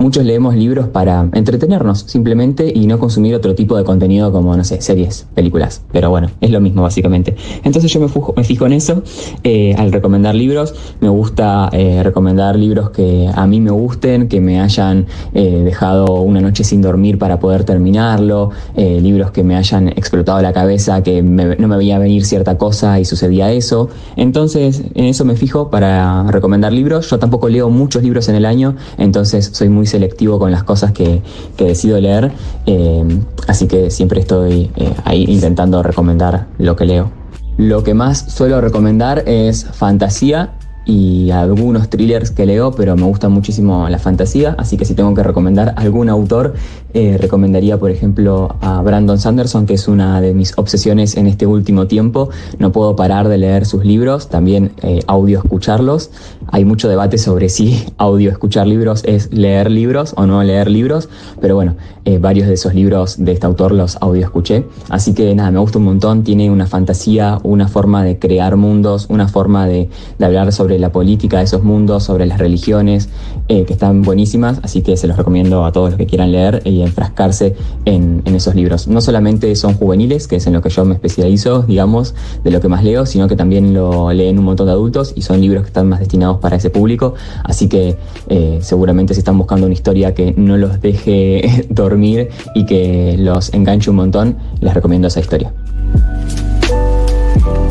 muchos leemos libros para entretenernos simplemente y no consumir otro tipo de contenido como, no sé, series, películas. Pero bueno, es lo mismo básicamente. Entonces yo me, fujo- me fijo en eso eh, al recomendar libros. Me gusta eh, recomendar libros que a mí me gusten, que me hayan eh, dejado una noche sin dormir para poder terminarlo, eh, libros que me hayan explotado la cabeza, que me- no me veía venir cierta cosa y sucedía eso. Entonces en eso me fijo para recomendar libros. Yo tampoco leo muchos libros en el año, entonces soy muy selectivo con las cosas que, que decido leer, eh, así que siempre estoy eh, ahí intentando recomendar lo que leo. Lo que más suelo recomendar es fantasía y algunos thrillers que leo, pero me gusta muchísimo la fantasía, así que si tengo que recomendar algún autor, eh, recomendaría por ejemplo a Brandon Sanderson, que es una de mis obsesiones en este último tiempo. No puedo parar de leer sus libros, también eh, audio escucharlos. Hay mucho debate sobre si audio escuchar libros es leer libros o no leer libros, pero bueno, eh, varios de esos libros de este autor los audio escuché. Así que nada, me gusta un montón, tiene una fantasía, una forma de crear mundos, una forma de, de hablar sobre la política de esos mundos, sobre las religiones, eh, que están buenísimas, así que se los recomiendo a todos los que quieran leer enfrascarse en, en esos libros. No solamente son juveniles, que es en lo que yo me especializo, digamos, de lo que más leo, sino que también lo leen un montón de adultos y son libros que están más destinados para ese público, así que eh, seguramente si están buscando una historia que no los deje dormir y que los enganche un montón, les recomiendo esa historia.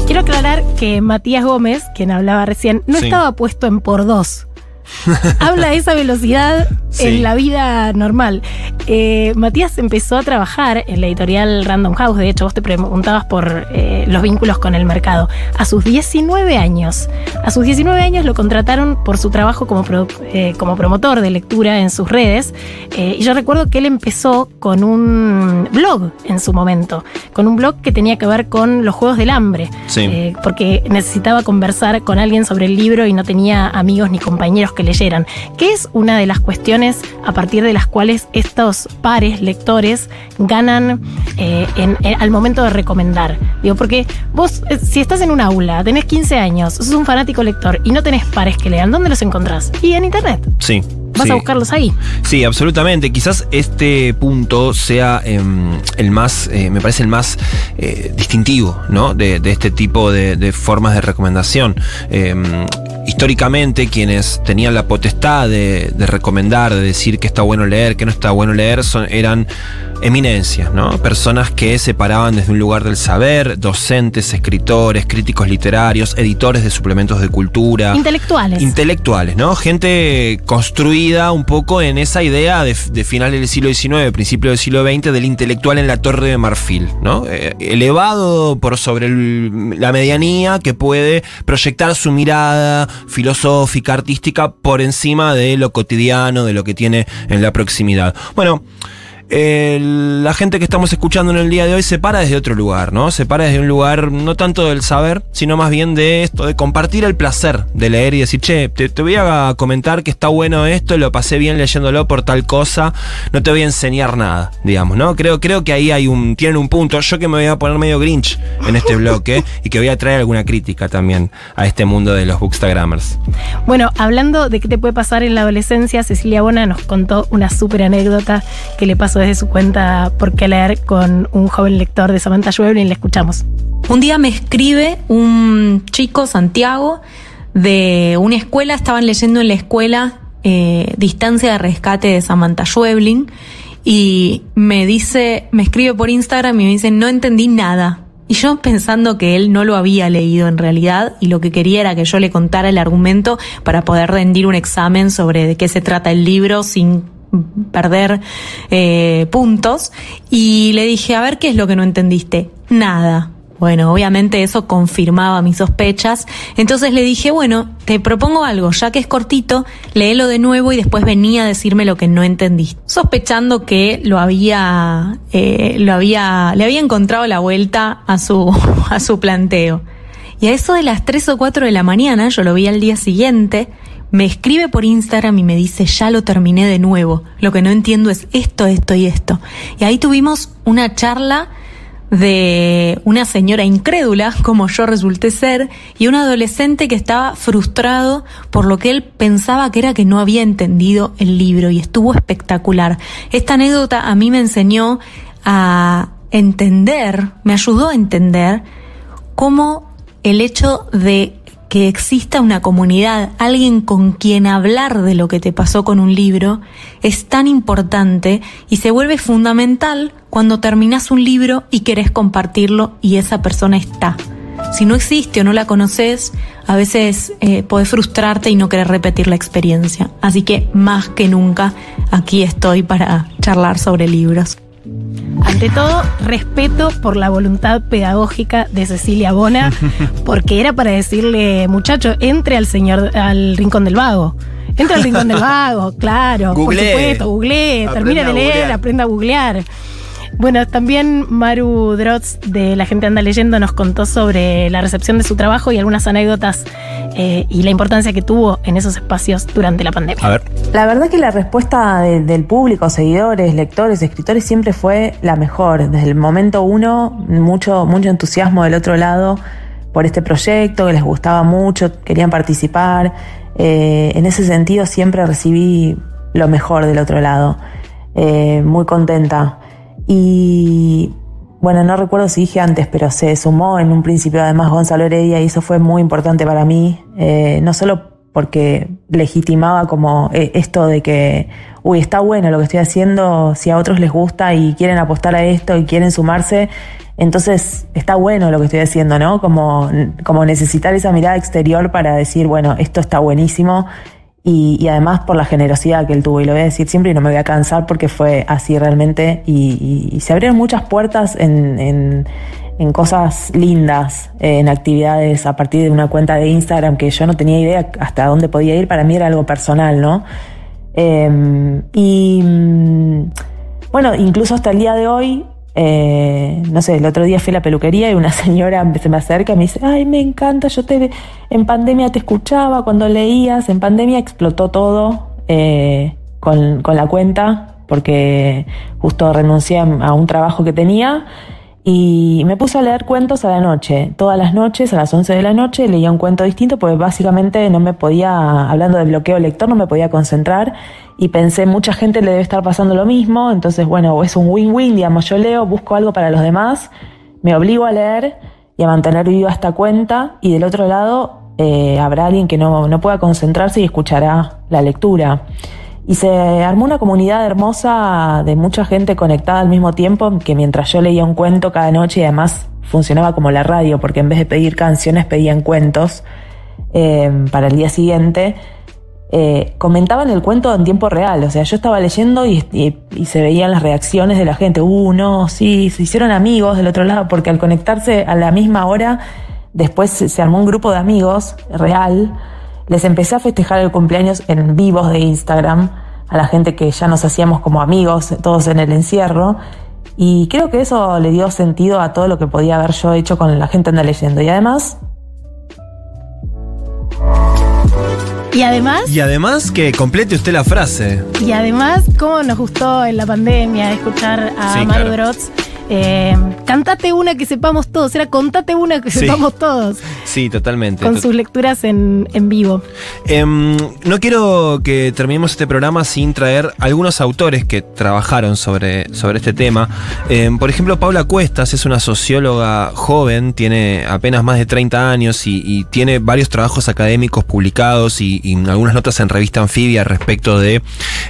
Quiero aclarar que Matías Gómez, quien hablaba recién, no Sí. estaba puesto en por dos. Habla a esa velocidad en la vida normal. Eh, Matías empezó a trabajar en la editorial Random House, de hecho vos te preguntabas por eh, los vínculos con el mercado, a sus 19 años. A sus 19 años lo contrataron por su trabajo como, eh, como promotor de lectura en sus redes, y yo recuerdo que él empezó con un blog en su momento, con un blog que tenía que ver con los Juegos del Hambre, porque necesitaba conversar con alguien sobre el libro y no tenía amigos ni compañeros que leyeran, que es una de las cuestiones a partir de las cuales estos pares lectores ganan eh, al momento de recomendar. Digo, porque vos, eh, si estás en un aula, tenés 15 años, sos un fanático lector y no tenés pares que lean, ¿dónde los encontrás? Y en internet. Sí. Vas a buscarlos ahí. Sí, absolutamente. Quizás este punto sea em, el más, eh, me parece el más distintivo, ¿no? De, este tipo de, formas de recomendación. Em, históricamente quienes tenían la potestad de, recomendar, de decir que está bueno leer, que no está bueno leer, son, eran eminencias, ¿no? Personas que se paraban desde un lugar del saber, docentes, escritores, críticos literarios, editores de suplementos de cultura. Intelectuales. Intelectuales, ¿no? Gente construida un poco en esa idea de, de finales del siglo XIX, principio del siglo XX, del intelectual en la Torre de Marfil, ¿no? Eh, elevado por sobre la medianía que puede proyectar su mirada filosófica, artística, por encima de lo cotidiano, de lo que tiene en la proximidad. Bueno, la gente que estamos escuchando en el día de hoy se para desde otro lugar, ¿no? Se para desde un lugar no tanto del saber, sino más bien de esto, de compartir el placer de leer y decir, che, te, voy a comentar que está bueno esto, lo pasé bien leyéndolo por tal cosa, no te voy a enseñar nada, digamos, ¿no? Creo, creo que ahí hay un, tienen un punto. Yo que me voy a poner medio grinch en este bloque y que voy a traer alguna crítica también a este mundo de los bookstagrammers. Bueno, hablando de qué te puede pasar en la adolescencia, Cecilia Bona nos contó una súper anécdota que le pasó desde su cuenta Por qué leer con un joven lector de Samantha Schweblin. Le escuchamos. Un día me escribe un chico, Santiago, de una escuela. Estaban leyendo en la escuela eh, Distancia de Rescate de Samantha Schweblin. Y me dice, me escribe por Instagram y me dice, no entendí nada. Y yo pensando que él no lo había leído en realidad y lo que quería era que yo le contara el argumento para poder rendir un examen sobre de qué se trata el libro sin perder eh, puntos y le dije, a ver, ¿qué es lo que no entendiste? Nada. Bueno, obviamente eso confirmaba mis sospechas. Entonces le dije, bueno, te propongo algo, ya que es cortito, léelo de nuevo y después venía a decirme lo que no entendiste. Sospechando que lo había, eh, lo había, le había encontrado la vuelta a su, a su planteo. Y a eso de las 3 o 4 de la mañana, yo lo vi al día siguiente, me escribe por Instagram y me dice, ya lo terminé de nuevo. Lo que no entiendo es esto, esto y esto. Y ahí tuvimos una charla de una señora incrédula, como yo resulté ser, y un adolescente que estaba frustrado por lo que él pensaba que era que no había entendido el libro y estuvo espectacular. Esta anécdota a mí me enseñó a entender, me ayudó a entender cómo el hecho de que exista una comunidad, alguien con quien hablar de lo que te pasó con un libro, es tan importante y se vuelve fundamental cuando terminas un libro y querés compartirlo y esa persona está. Si no existe o no la conoces, a veces eh, podés frustrarte y no querer repetir la experiencia. Así que más que nunca aquí estoy para charlar sobre libros. Ante todo, respeto por la voluntad pedagógica de Cecilia Bona, porque era para decirle, muchacho, entre al señor, al rincón del vago. Entra al rincón del vago, claro. Por supuesto, googleé, termine de leer, aprenda a googlear. Bueno, también Maru Drotz de La Gente Anda Leyendo nos contó sobre la recepción de su trabajo y algunas anécdotas eh, y la importancia que tuvo en esos espacios durante la pandemia. A ver. La verdad que la respuesta del público, seguidores, lectores, escritores siempre fue la mejor. Desde el momento uno, mucho, mucho entusiasmo del otro lado por este proyecto, que les gustaba mucho, querían participar. Eh, en ese sentido siempre recibí lo mejor del otro lado. Eh, muy contenta. Y bueno, no recuerdo si dije antes, pero se sumó en un principio además Gonzalo Heredia y eso fue muy importante para mí, eh, no solo porque legitimaba como eh, esto de que, uy, está bueno lo que estoy haciendo, si a otros les gusta y quieren apostar a esto y quieren sumarse, entonces está bueno lo que estoy haciendo, ¿no? Como, como necesitar esa mirada exterior para decir, bueno, esto está buenísimo y, además por la generosidad que él tuvo, y lo voy a decir siempre y no me voy a cansar porque fue así realmente, y, se abrieron muchas puertas en, en- en cosas lindas, eh, en actividades a partir de una cuenta de Instagram que yo no tenía idea hasta dónde podía ir, para mí era algo personal, ¿no? Eh, y mm, bueno, incluso hasta el día de hoy, eh, no sé, el otro día fui a la peluquería y una señora se me acerca y me dice, ay, me encanta, yo te en pandemia te escuchaba cuando leías, en pandemia explotó todo eh, con, con la cuenta porque justo renuncié a a un trabajo que tenía y me puse a leer cuentos a la noche. Todas las noches, a las 11 de la noche, leía un cuento distinto porque básicamente no me podía, hablando de bloqueo lector, no me podía concentrar y pensé, mucha gente le debe estar pasando lo mismo, entonces bueno, es un win-win, digamos, yo leo, busco algo para los demás, me obligo a leer y a mantener viva esta cuenta y del otro lado eh, habrá alguien que no, no pueda concentrarse y escuchará la lectura. Y se armó una comunidad hermosa de mucha gente conectada al mismo tiempo, que mientras yo leía un cuento cada noche y además funcionaba como la radio, porque en vez de pedir canciones pedían cuentos eh, para el día siguiente, eh, comentaban el cuento en tiempo real. O sea, yo estaba leyendo y, se veían las reacciones de la gente. Uh, no, sí, se hicieron amigos del otro lado, porque al conectarse a la misma hora, después se armó un grupo de amigos real. Les empecé a festejar el cumpleaños en vivos de Instagram a la gente que ya nos hacíamos como amigos, todos en el encierro. Y creo que eso le dio sentido a todo lo que podía haber yo hecho con la gente anda leyendo. Y además, Y además, Y además que complete usted la frase. y además, cómo nos gustó en la pandemia escuchar a Sí, Maru claro. Drotz. Eh, cantate una que sepamos todos, era contate una que Sí. sepamos todos, Sí, totalmente. con sus lecturas en, en vivo. Em, no quiero que terminemos este programa sin traer algunos autores que trabajaron sobre, sobre este tema. Em, por ejemplo, Paula Cuestas es una socióloga joven, tiene apenas más de 30 años y, y tiene varios trabajos académicos publicados y, y algunas notas en revista Anfibia respecto de,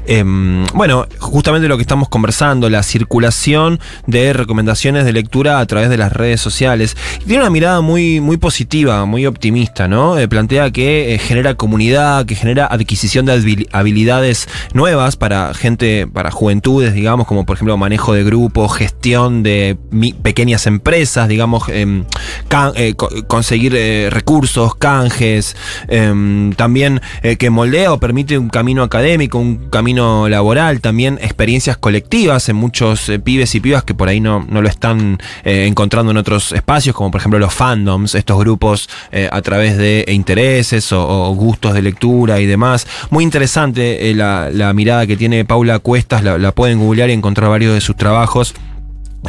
em, bueno, justamente lo que estamos conversando, la circulación de recomendaciones de lectura a través de las redes sociales. Y tiene una mirada muy, muy positiva, muy optimista, ¿no? Eh, plantea que eh, genera comunidad, que genera adquisición de habil- habilidades nuevas para gente, para juventudes, digamos, como por ejemplo manejo de grupos, gestión de pequeñas empresas, digamos, em, can- eh, co- conseguir recursos, canjes, em, eh, que moldea o permite un camino académico, un camino laboral, también experiencias colectivas en muchos eh, pibes y pibas que por ahí no, no lo están eh, encontrando en otros espacios, como por ejemplo los fandoms, estos grupos a través de intereses o, gustos de lectura y demás. Muy interesante la, la mirada que tiene Paula Cuestas, la, la pueden googlear y encontrar varios de sus trabajos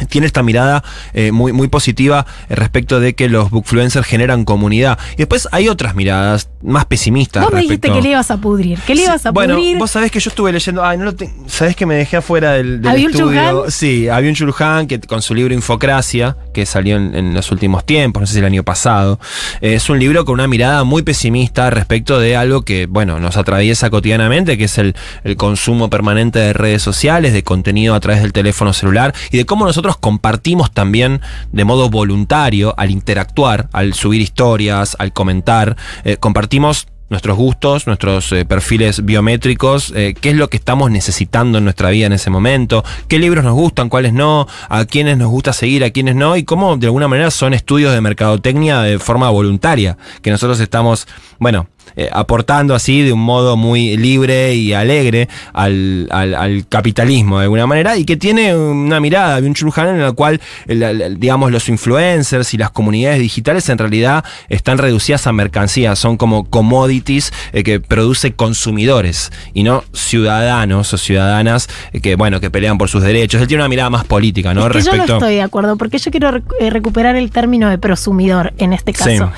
tiene esta mirada eh, muy, muy positiva eh, respecto de que los bookfluencers generan comunidad. Y después hay otras miradas más pesimistas. Vos me dijiste que le ibas a pudrir, que le ibas a bueno, pudrir. vos sabés que yo estuve leyendo. Ay, no lo te- sabés que me dejé afuera del, del ¿Avión estudio. Churhan? Sí, Avión Churhan, que con su libro Infocracia, que salió en, en los últimos tiempos, no sé si el año pasado. Eh, es un libro con una mirada muy pesimista respecto de algo que, bueno, nos atraviesa cotidianamente, que es el, el consumo permanente de redes sociales, de contenido a través del teléfono celular y de cómo nosotros compartimos también de modo voluntario al interactuar, al subir historias, al comentar, eh, compartimos nuestros gustos, nuestros eh, perfiles biométricos, eh, qué es lo que estamos necesitando en nuestra vida en ese momento, qué libros nos gustan, cuáles no, a quiénes nos gusta seguir, a quiénes no, y cómo de alguna manera son estudios de mercadotecnia de forma voluntaria, que nosotros estamos, bueno, eh, aportando así de un modo muy libre y alegre al, al- al capitalismo de alguna manera y que tiene una mirada de un Churhan en la cual eh, digamos los influencers y las comunidades digitales en realidad están reducidas a mercancías, son como commodities eh, que produce consumidores y no ciudadanos o ciudadanas eh, que bueno que pelean por sus derechos. Él tiene una mirada más política, ¿no? Es que yo no Respecto estoy de acuerdo, porque yo quiero rec- recuperar el término de prosumidor en este caso.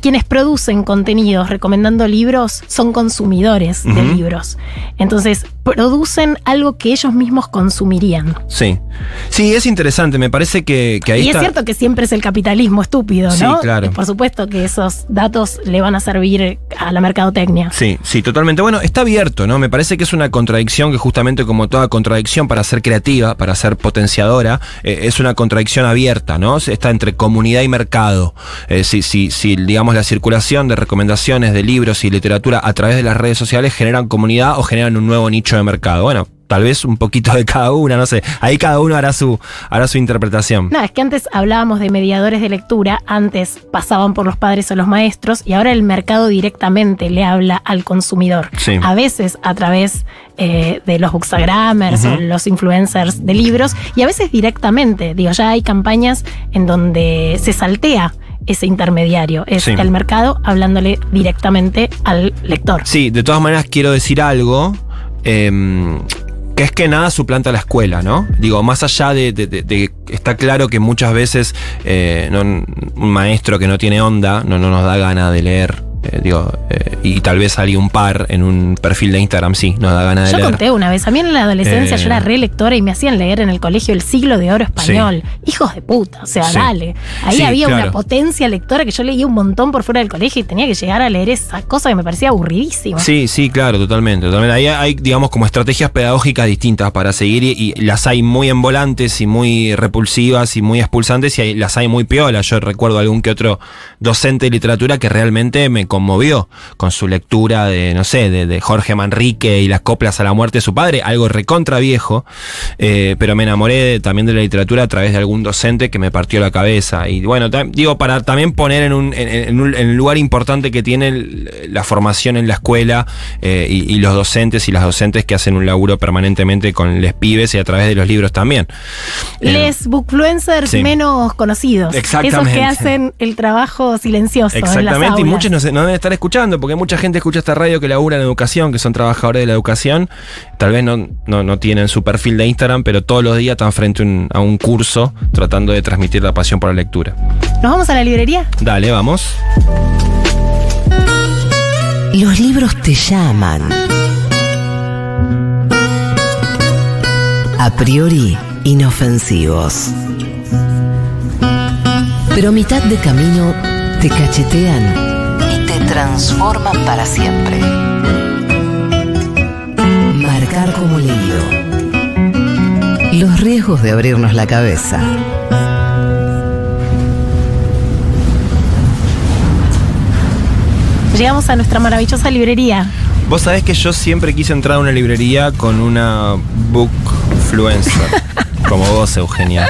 Quienes producen contenidos recomendando libros son consumidores de libros. Entonces, producen algo que ellos mismos consumirían. Sí. Sí, es interesante. Me parece que, que ahí y está. es cierto que siempre es el capitalismo estúpido, Sí, ¿no? claro. Por supuesto que esos datos le van a servir a la mercadotecnia. Sí, sí, totalmente. Bueno, está abierto, ¿no? Me parece que es una contradicción que justamente como toda contradicción para ser creativa, para ser potenciadora, eh, es una contradicción abierta, ¿no? Está entre comunidad y mercado. Eh, si, si, si, digamos, la circulación de recomendaciones de libros y literatura a través de las redes sociales generan comunidad o generan un nuevo nicho de mercado. Bueno, tal vez un poquito de cada una, no sé. Ahí cada uno hará su, hará su interpretación. No, es que antes hablábamos de mediadores de lectura, antes pasaban por los padres o los maestros y ahora el mercado directamente le habla al consumidor. Sí. A veces a través eh, de los bookstagrammers o Ujú. los influencers de libros y a veces directamente. Digo, ya hay campañas en donde se saltea ese intermediario. Es Sí. el mercado hablándole directamente al lector. Sí, de todas maneras quiero decir algo. Em, que es que nada suplanta la escuela, ¿no? Digo, más allá de, de- está claro que muchas veces eh, un maestro que no tiene onda no, no nos da gana de leer. Eh, digo, eh, y tal vez alguien un par en un perfil de Instagram sí, nos da ganas de Yo leer. conté una vez, a mí en la adolescencia Eh. yo era re lectora y me hacían leer en el colegio El siglo de oro español. Hijos de puta, o sea, Sí. dale. Ahí Sí, había claro. una potencia lectora que yo leía un montón por fuera del colegio y tenía que llegar a leer esa cosa que me parecía aburridísima. Sí, sí, claro, totalmente. totalmente. Ahí hay, digamos, como estrategias pedagógicas distintas para seguir y, y las hay muy envolantes y muy repulsivas y muy expulsantes y hay- las hay muy piolas. Yo recuerdo algún que otro docente de literatura que realmente me conmovió con su lectura de, no sé, de, de Jorge Manrique y las coplas a la muerte de su padre, algo recontra viejo, eh, pero me enamoré de- también de la literatura a través de algún docente que me partió la cabeza. Y bueno, digo, para también poner en un, en, en un- en el lugar importante que tiene el- la formación en la escuela eh, y, y los docentes y las docentes que hacen un laburo permanentemente con les pibes y a través de los libros también. Eh, Les bookfluencers sí. menos conocidos. Exactamente. Esos que hacen el trabajo silencioso. en las Exactamente, y muchos no, se- no deben estar escuchando, porque mucha gente escucha esta radio que labura en educación, que son trabajadores de la educación, tal vez no, no, no tienen su perfil de Instagram, pero todos los días están frente a un- a un curso tratando de transmitir la pasión por la lectura. ¿Nos vamos a la librería? Dale, vamos. Los libros te llaman. A priori inofensivos. Pero a mitad de camino te cachetean transforman para siempre. Marcar como leído. Los riesgos de abrirnos la cabeza. Llegamos a nuestra maravillosa librería. Vos sabés que yo siempre quise entrar a una librería con una bookfluencer, como vos, Eugenia.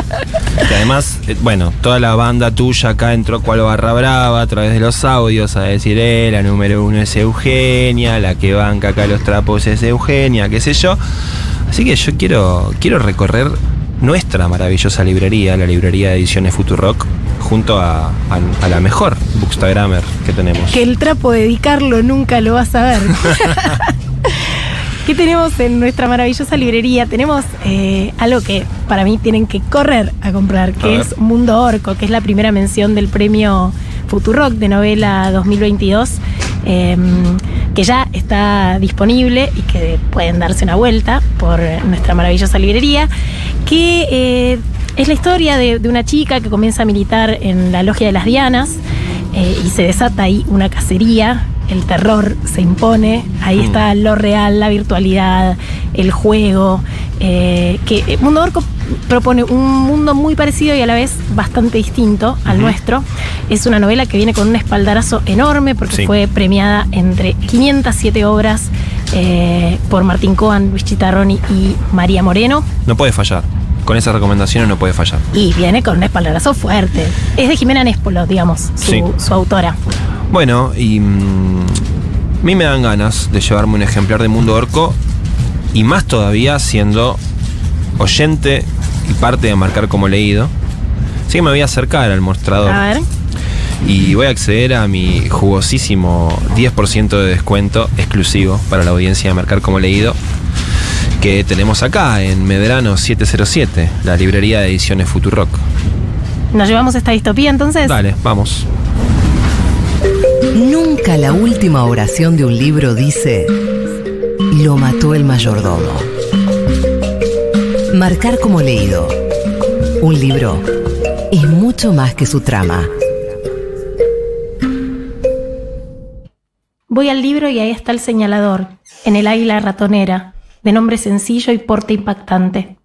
Que además, eh, bueno, toda la banda tuya acá entró cual barra brava a través de los audios a decir, eh, la número uno es Eugenia, la que banca acá los trapos es Eugenia, qué sé yo. Así que yo quiero, quiero recorrer nuestra maravillosa librería, la librería de ediciones Futurock, junto a, a- a la mejor bookstagrammer que tenemos. Que el trapo de dedicarlo nunca lo vas a ver. ¿Qué tenemos en nuestra maravillosa librería? Tenemos eh, algo que para mí tienen que correr a comprar, que es Mundo Orco, que es la primera mención del premio Futurock de novela 2022, eh, que ya está disponible y que pueden darse una vuelta por nuestra maravillosa librería, que eh, es la historia de, de una chica que comienza a militar en la Logia de las Dianas eh, y se desata ahí una cacería, el terror se impone, ahí Mm. está lo real, la virtualidad, el juego, eh, que eh, Mundo Orco propone un mundo muy parecido y a la vez bastante distinto al nuestro. Es una novela que viene con un espaldarazo enorme porque Sí. fue premiada entre 507 obras eh, por Martín Coan, Luis Chitarroni y María Moreno. No puede fallar. Con esas recomendaciones no puede fallar. Y viene con un espaldarazo fuerte. Es de Jimena Nespolo, digamos, su, Sí. su autora. Bueno, y mm, a mí me dan ganas de llevarme un ejemplar de Mundo Orco y más todavía siendo oyente y parte de marcar como leído. Así que me voy a acercar al mostrador A ver. y voy a acceder a mi jugosísimo 10% de descuento exclusivo para la audiencia de marcar como leído que tenemos acá en Medrano 707, la librería de ediciones Futurock. ¿Nos llevamos esta distopía entonces? Dale, vamos. Nunca la última oración de un libro dice, lo mató el mayordomo. Marcar como leído. Un libro es mucho más que su trama. Voy al libro y ahí está el señalador, en el águila ratonera, de nombre sencillo y porte impactante.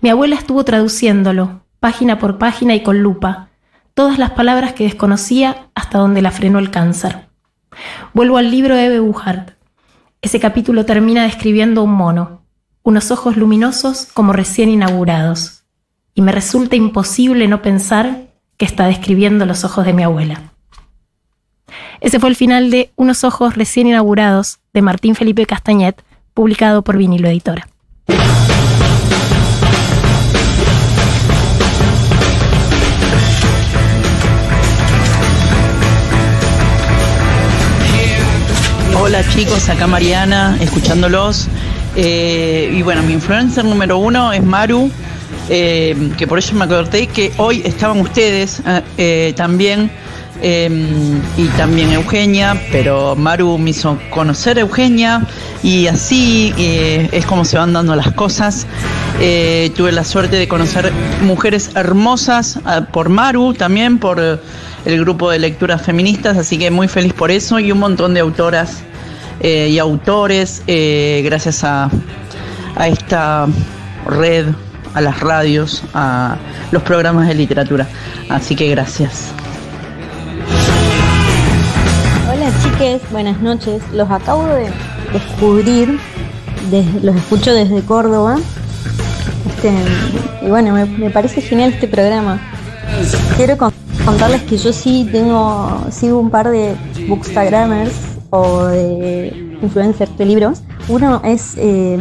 Mi abuela estuvo traduciéndolo, página por página y con lupa, todas las palabras que desconocía hasta donde la frenó el cáncer. Vuelvo al libro de Eve Buchart. Ese capítulo termina describiendo un mono, unos ojos luminosos como recién inaugurados, y me resulta imposible no pensar que está describiendo los ojos de mi abuela. Ese fue el final de Unos ojos recién inaugurados de Martín Felipe Castañet, publicado por Vinilo Editora. Hola chicos, acá Mariana, escuchándolos. Eh, y bueno, mi influencer número uno es Maru, eh, que por eso me acordé que hoy estaban ustedes eh, también. y también Eugenia, pero Maru me hizo conocer a Eugenia y así es como se van dando las cosas. tuve la suerte de conocer mujeres hermosas por Maru, también por el grupo de lecturas feministas, así que muy feliz por eso y un montón de autoras eh, y autores, eh, gracias a, a esta red, a las radios, a los programas de literatura. Así que gracias. Hola chiques, buenas noches. Los acabo de descubrir, los escucho desde Córdoba. Este, y bueno, me, me, parece genial este programa. Quiero contarles que yo sí tengo, sigo un par de bookstagramers o de influencers de libros. Uno es, eh,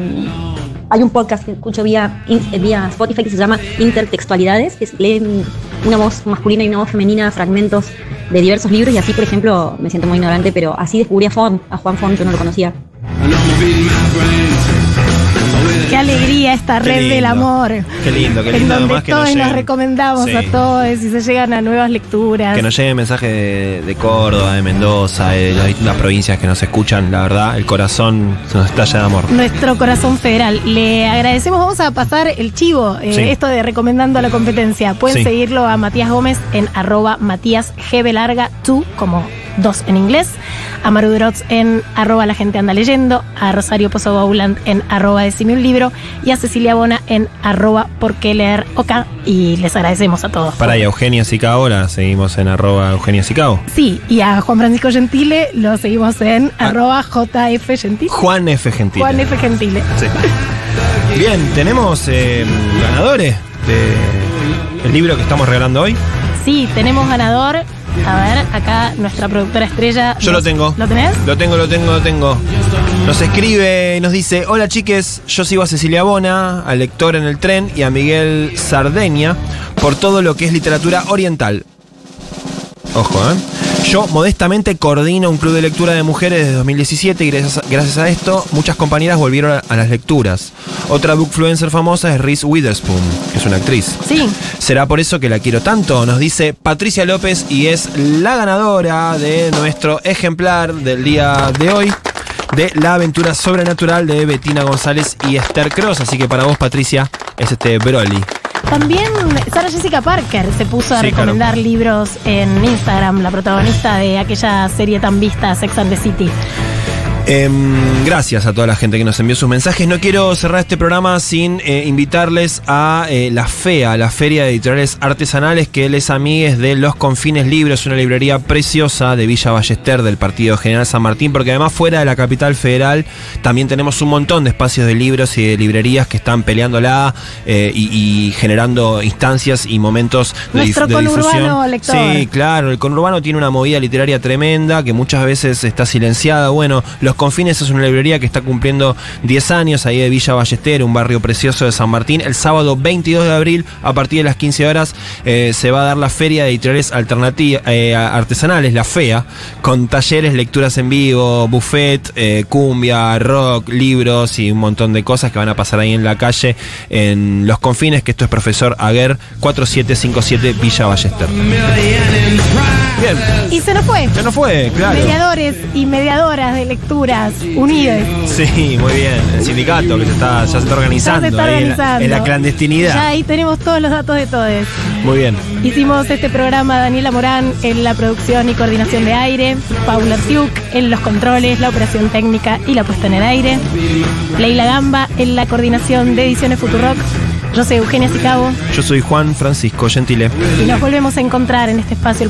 hay un podcast que escucho vía, vía Spotify que se llama Intertextualidades, que lee una voz masculina y una voz femenina, fragmentos de diversos libros y así, por ejemplo, me siento muy ignorante, pero así descubrí a Fon, a Juan Fon, yo no lo conocía. Qué alegría esta red del amor. Qué lindo, qué lindo. En donde Además que todos nos recomendamos Sí. a todos y se llegan a nuevas lecturas. Que nos lleguen mensajes de, de Córdoba, de Mendoza, de las distintas provincias que nos escuchan. La verdad, el corazón se nos estalla de amor. Nuestro corazón federal. Le agradecemos, vamos a pasar el chivo, eh, Sí. esto de recomendando a la competencia. Pueden Sí. seguirlo a Matías Gómez en arroba Matías larga tú, como dos en inglés, a Maru Droz en arroba la gente anda leyendo, a Rosario Pozo Bauland en arroba decime un libro y a Cecilia Bona en arroba por qué leer oca y les agradecemos a todos. Para y a Eugenia Sicao, la seguimos en arroba Eugenia Sicao. Sí, y a Juan Francisco Gentile lo seguimos en arroba JF Gentile. Juan F. Gentile. Juan F. Gentile. Sí. Bien, tenemos eh, ganadores del libro que estamos regalando hoy. Sí, tenemos ganador. A ver, acá nuestra productora estrella. Yo lo tengo. ¿Lo tenés? Lo tengo, lo tengo, lo tengo. Nos escribe y nos dice, hola chiques, yo sigo a Cecilia Bona, al lector en el tren y a Miguel Sardeña por todo lo que es literatura oriental. Ojo, ¿eh? Yo modestamente coordino un club de lectura de mujeres desde 2017 y gracias a, gracias a esto muchas compañeras volvieron a, a las lecturas. Otra bookfluencer famosa es Reese Witherspoon, que es una actriz. Sí. Será por eso que la quiero tanto, nos dice Patricia López y es la ganadora de nuestro ejemplar del día de hoy de La aventura sobrenatural de Bettina González y Esther Cross. Así que para vos, Patricia, es este Broly. También Sara Jessica Parker se puso a Sí, recomendar libros en Instagram, la protagonista de aquella serie tan vista, Sex and the City. Em, gracias a toda la gente que nos envió sus mensajes. No quiero cerrar este programa sin eh, invitarles a eh, la FEA, la Feria de Editoriales Artesanales, que les amigues de Los Confines Libros, una librería preciosa de Villa Ballester del Partido General San Martín, porque además fuera de la capital federal también tenemos un montón de espacios de libros y de librerías que están peleándola eh, y, y generando instancias y momentos de, Nuestro de conurbano difusión. lector. Sí, Claro, el conurbano tiene una movida literaria tremenda que muchas veces está silenciada. Bueno, Los Confines es una librería que está cumpliendo 10 años ahí de Villa Ballester, un barrio precioso de San Martín. El sábado 22 de abril, a partir de las 15 horas, eh, se va a dar la Feria de Editoriales Alternativas Artesanales, la FEA, con talleres, lecturas en vivo, buffet, eh, cumbia, rock, libros y un montón de cosas que van a pasar ahí en la calle en Los Confines, que esto es Profesor Aguer 4757 Villa Ballester. Bien. Y se nos fue. Se nos fue, claro. Mediadores y mediadoras de lectura Unides. Sí, muy bien. El sindicato que se está, ya se está organizando, Ya se está ahí en la- organizando. En, la, clandestinidad. Ya ahí tenemos todos los datos de todos. Muy bien. Hicimos este programa Daniela Morán en la producción y coordinación de aire, Paula Artiuk en los controles, la operación técnica y la puesta en el aire, Leila Gamba en la coordinación de ediciones Futurock. Yo soy Eugenia Sicabo Yo soy Juan Francisco Gentile. y nos volvemos a encontrar en este espacio.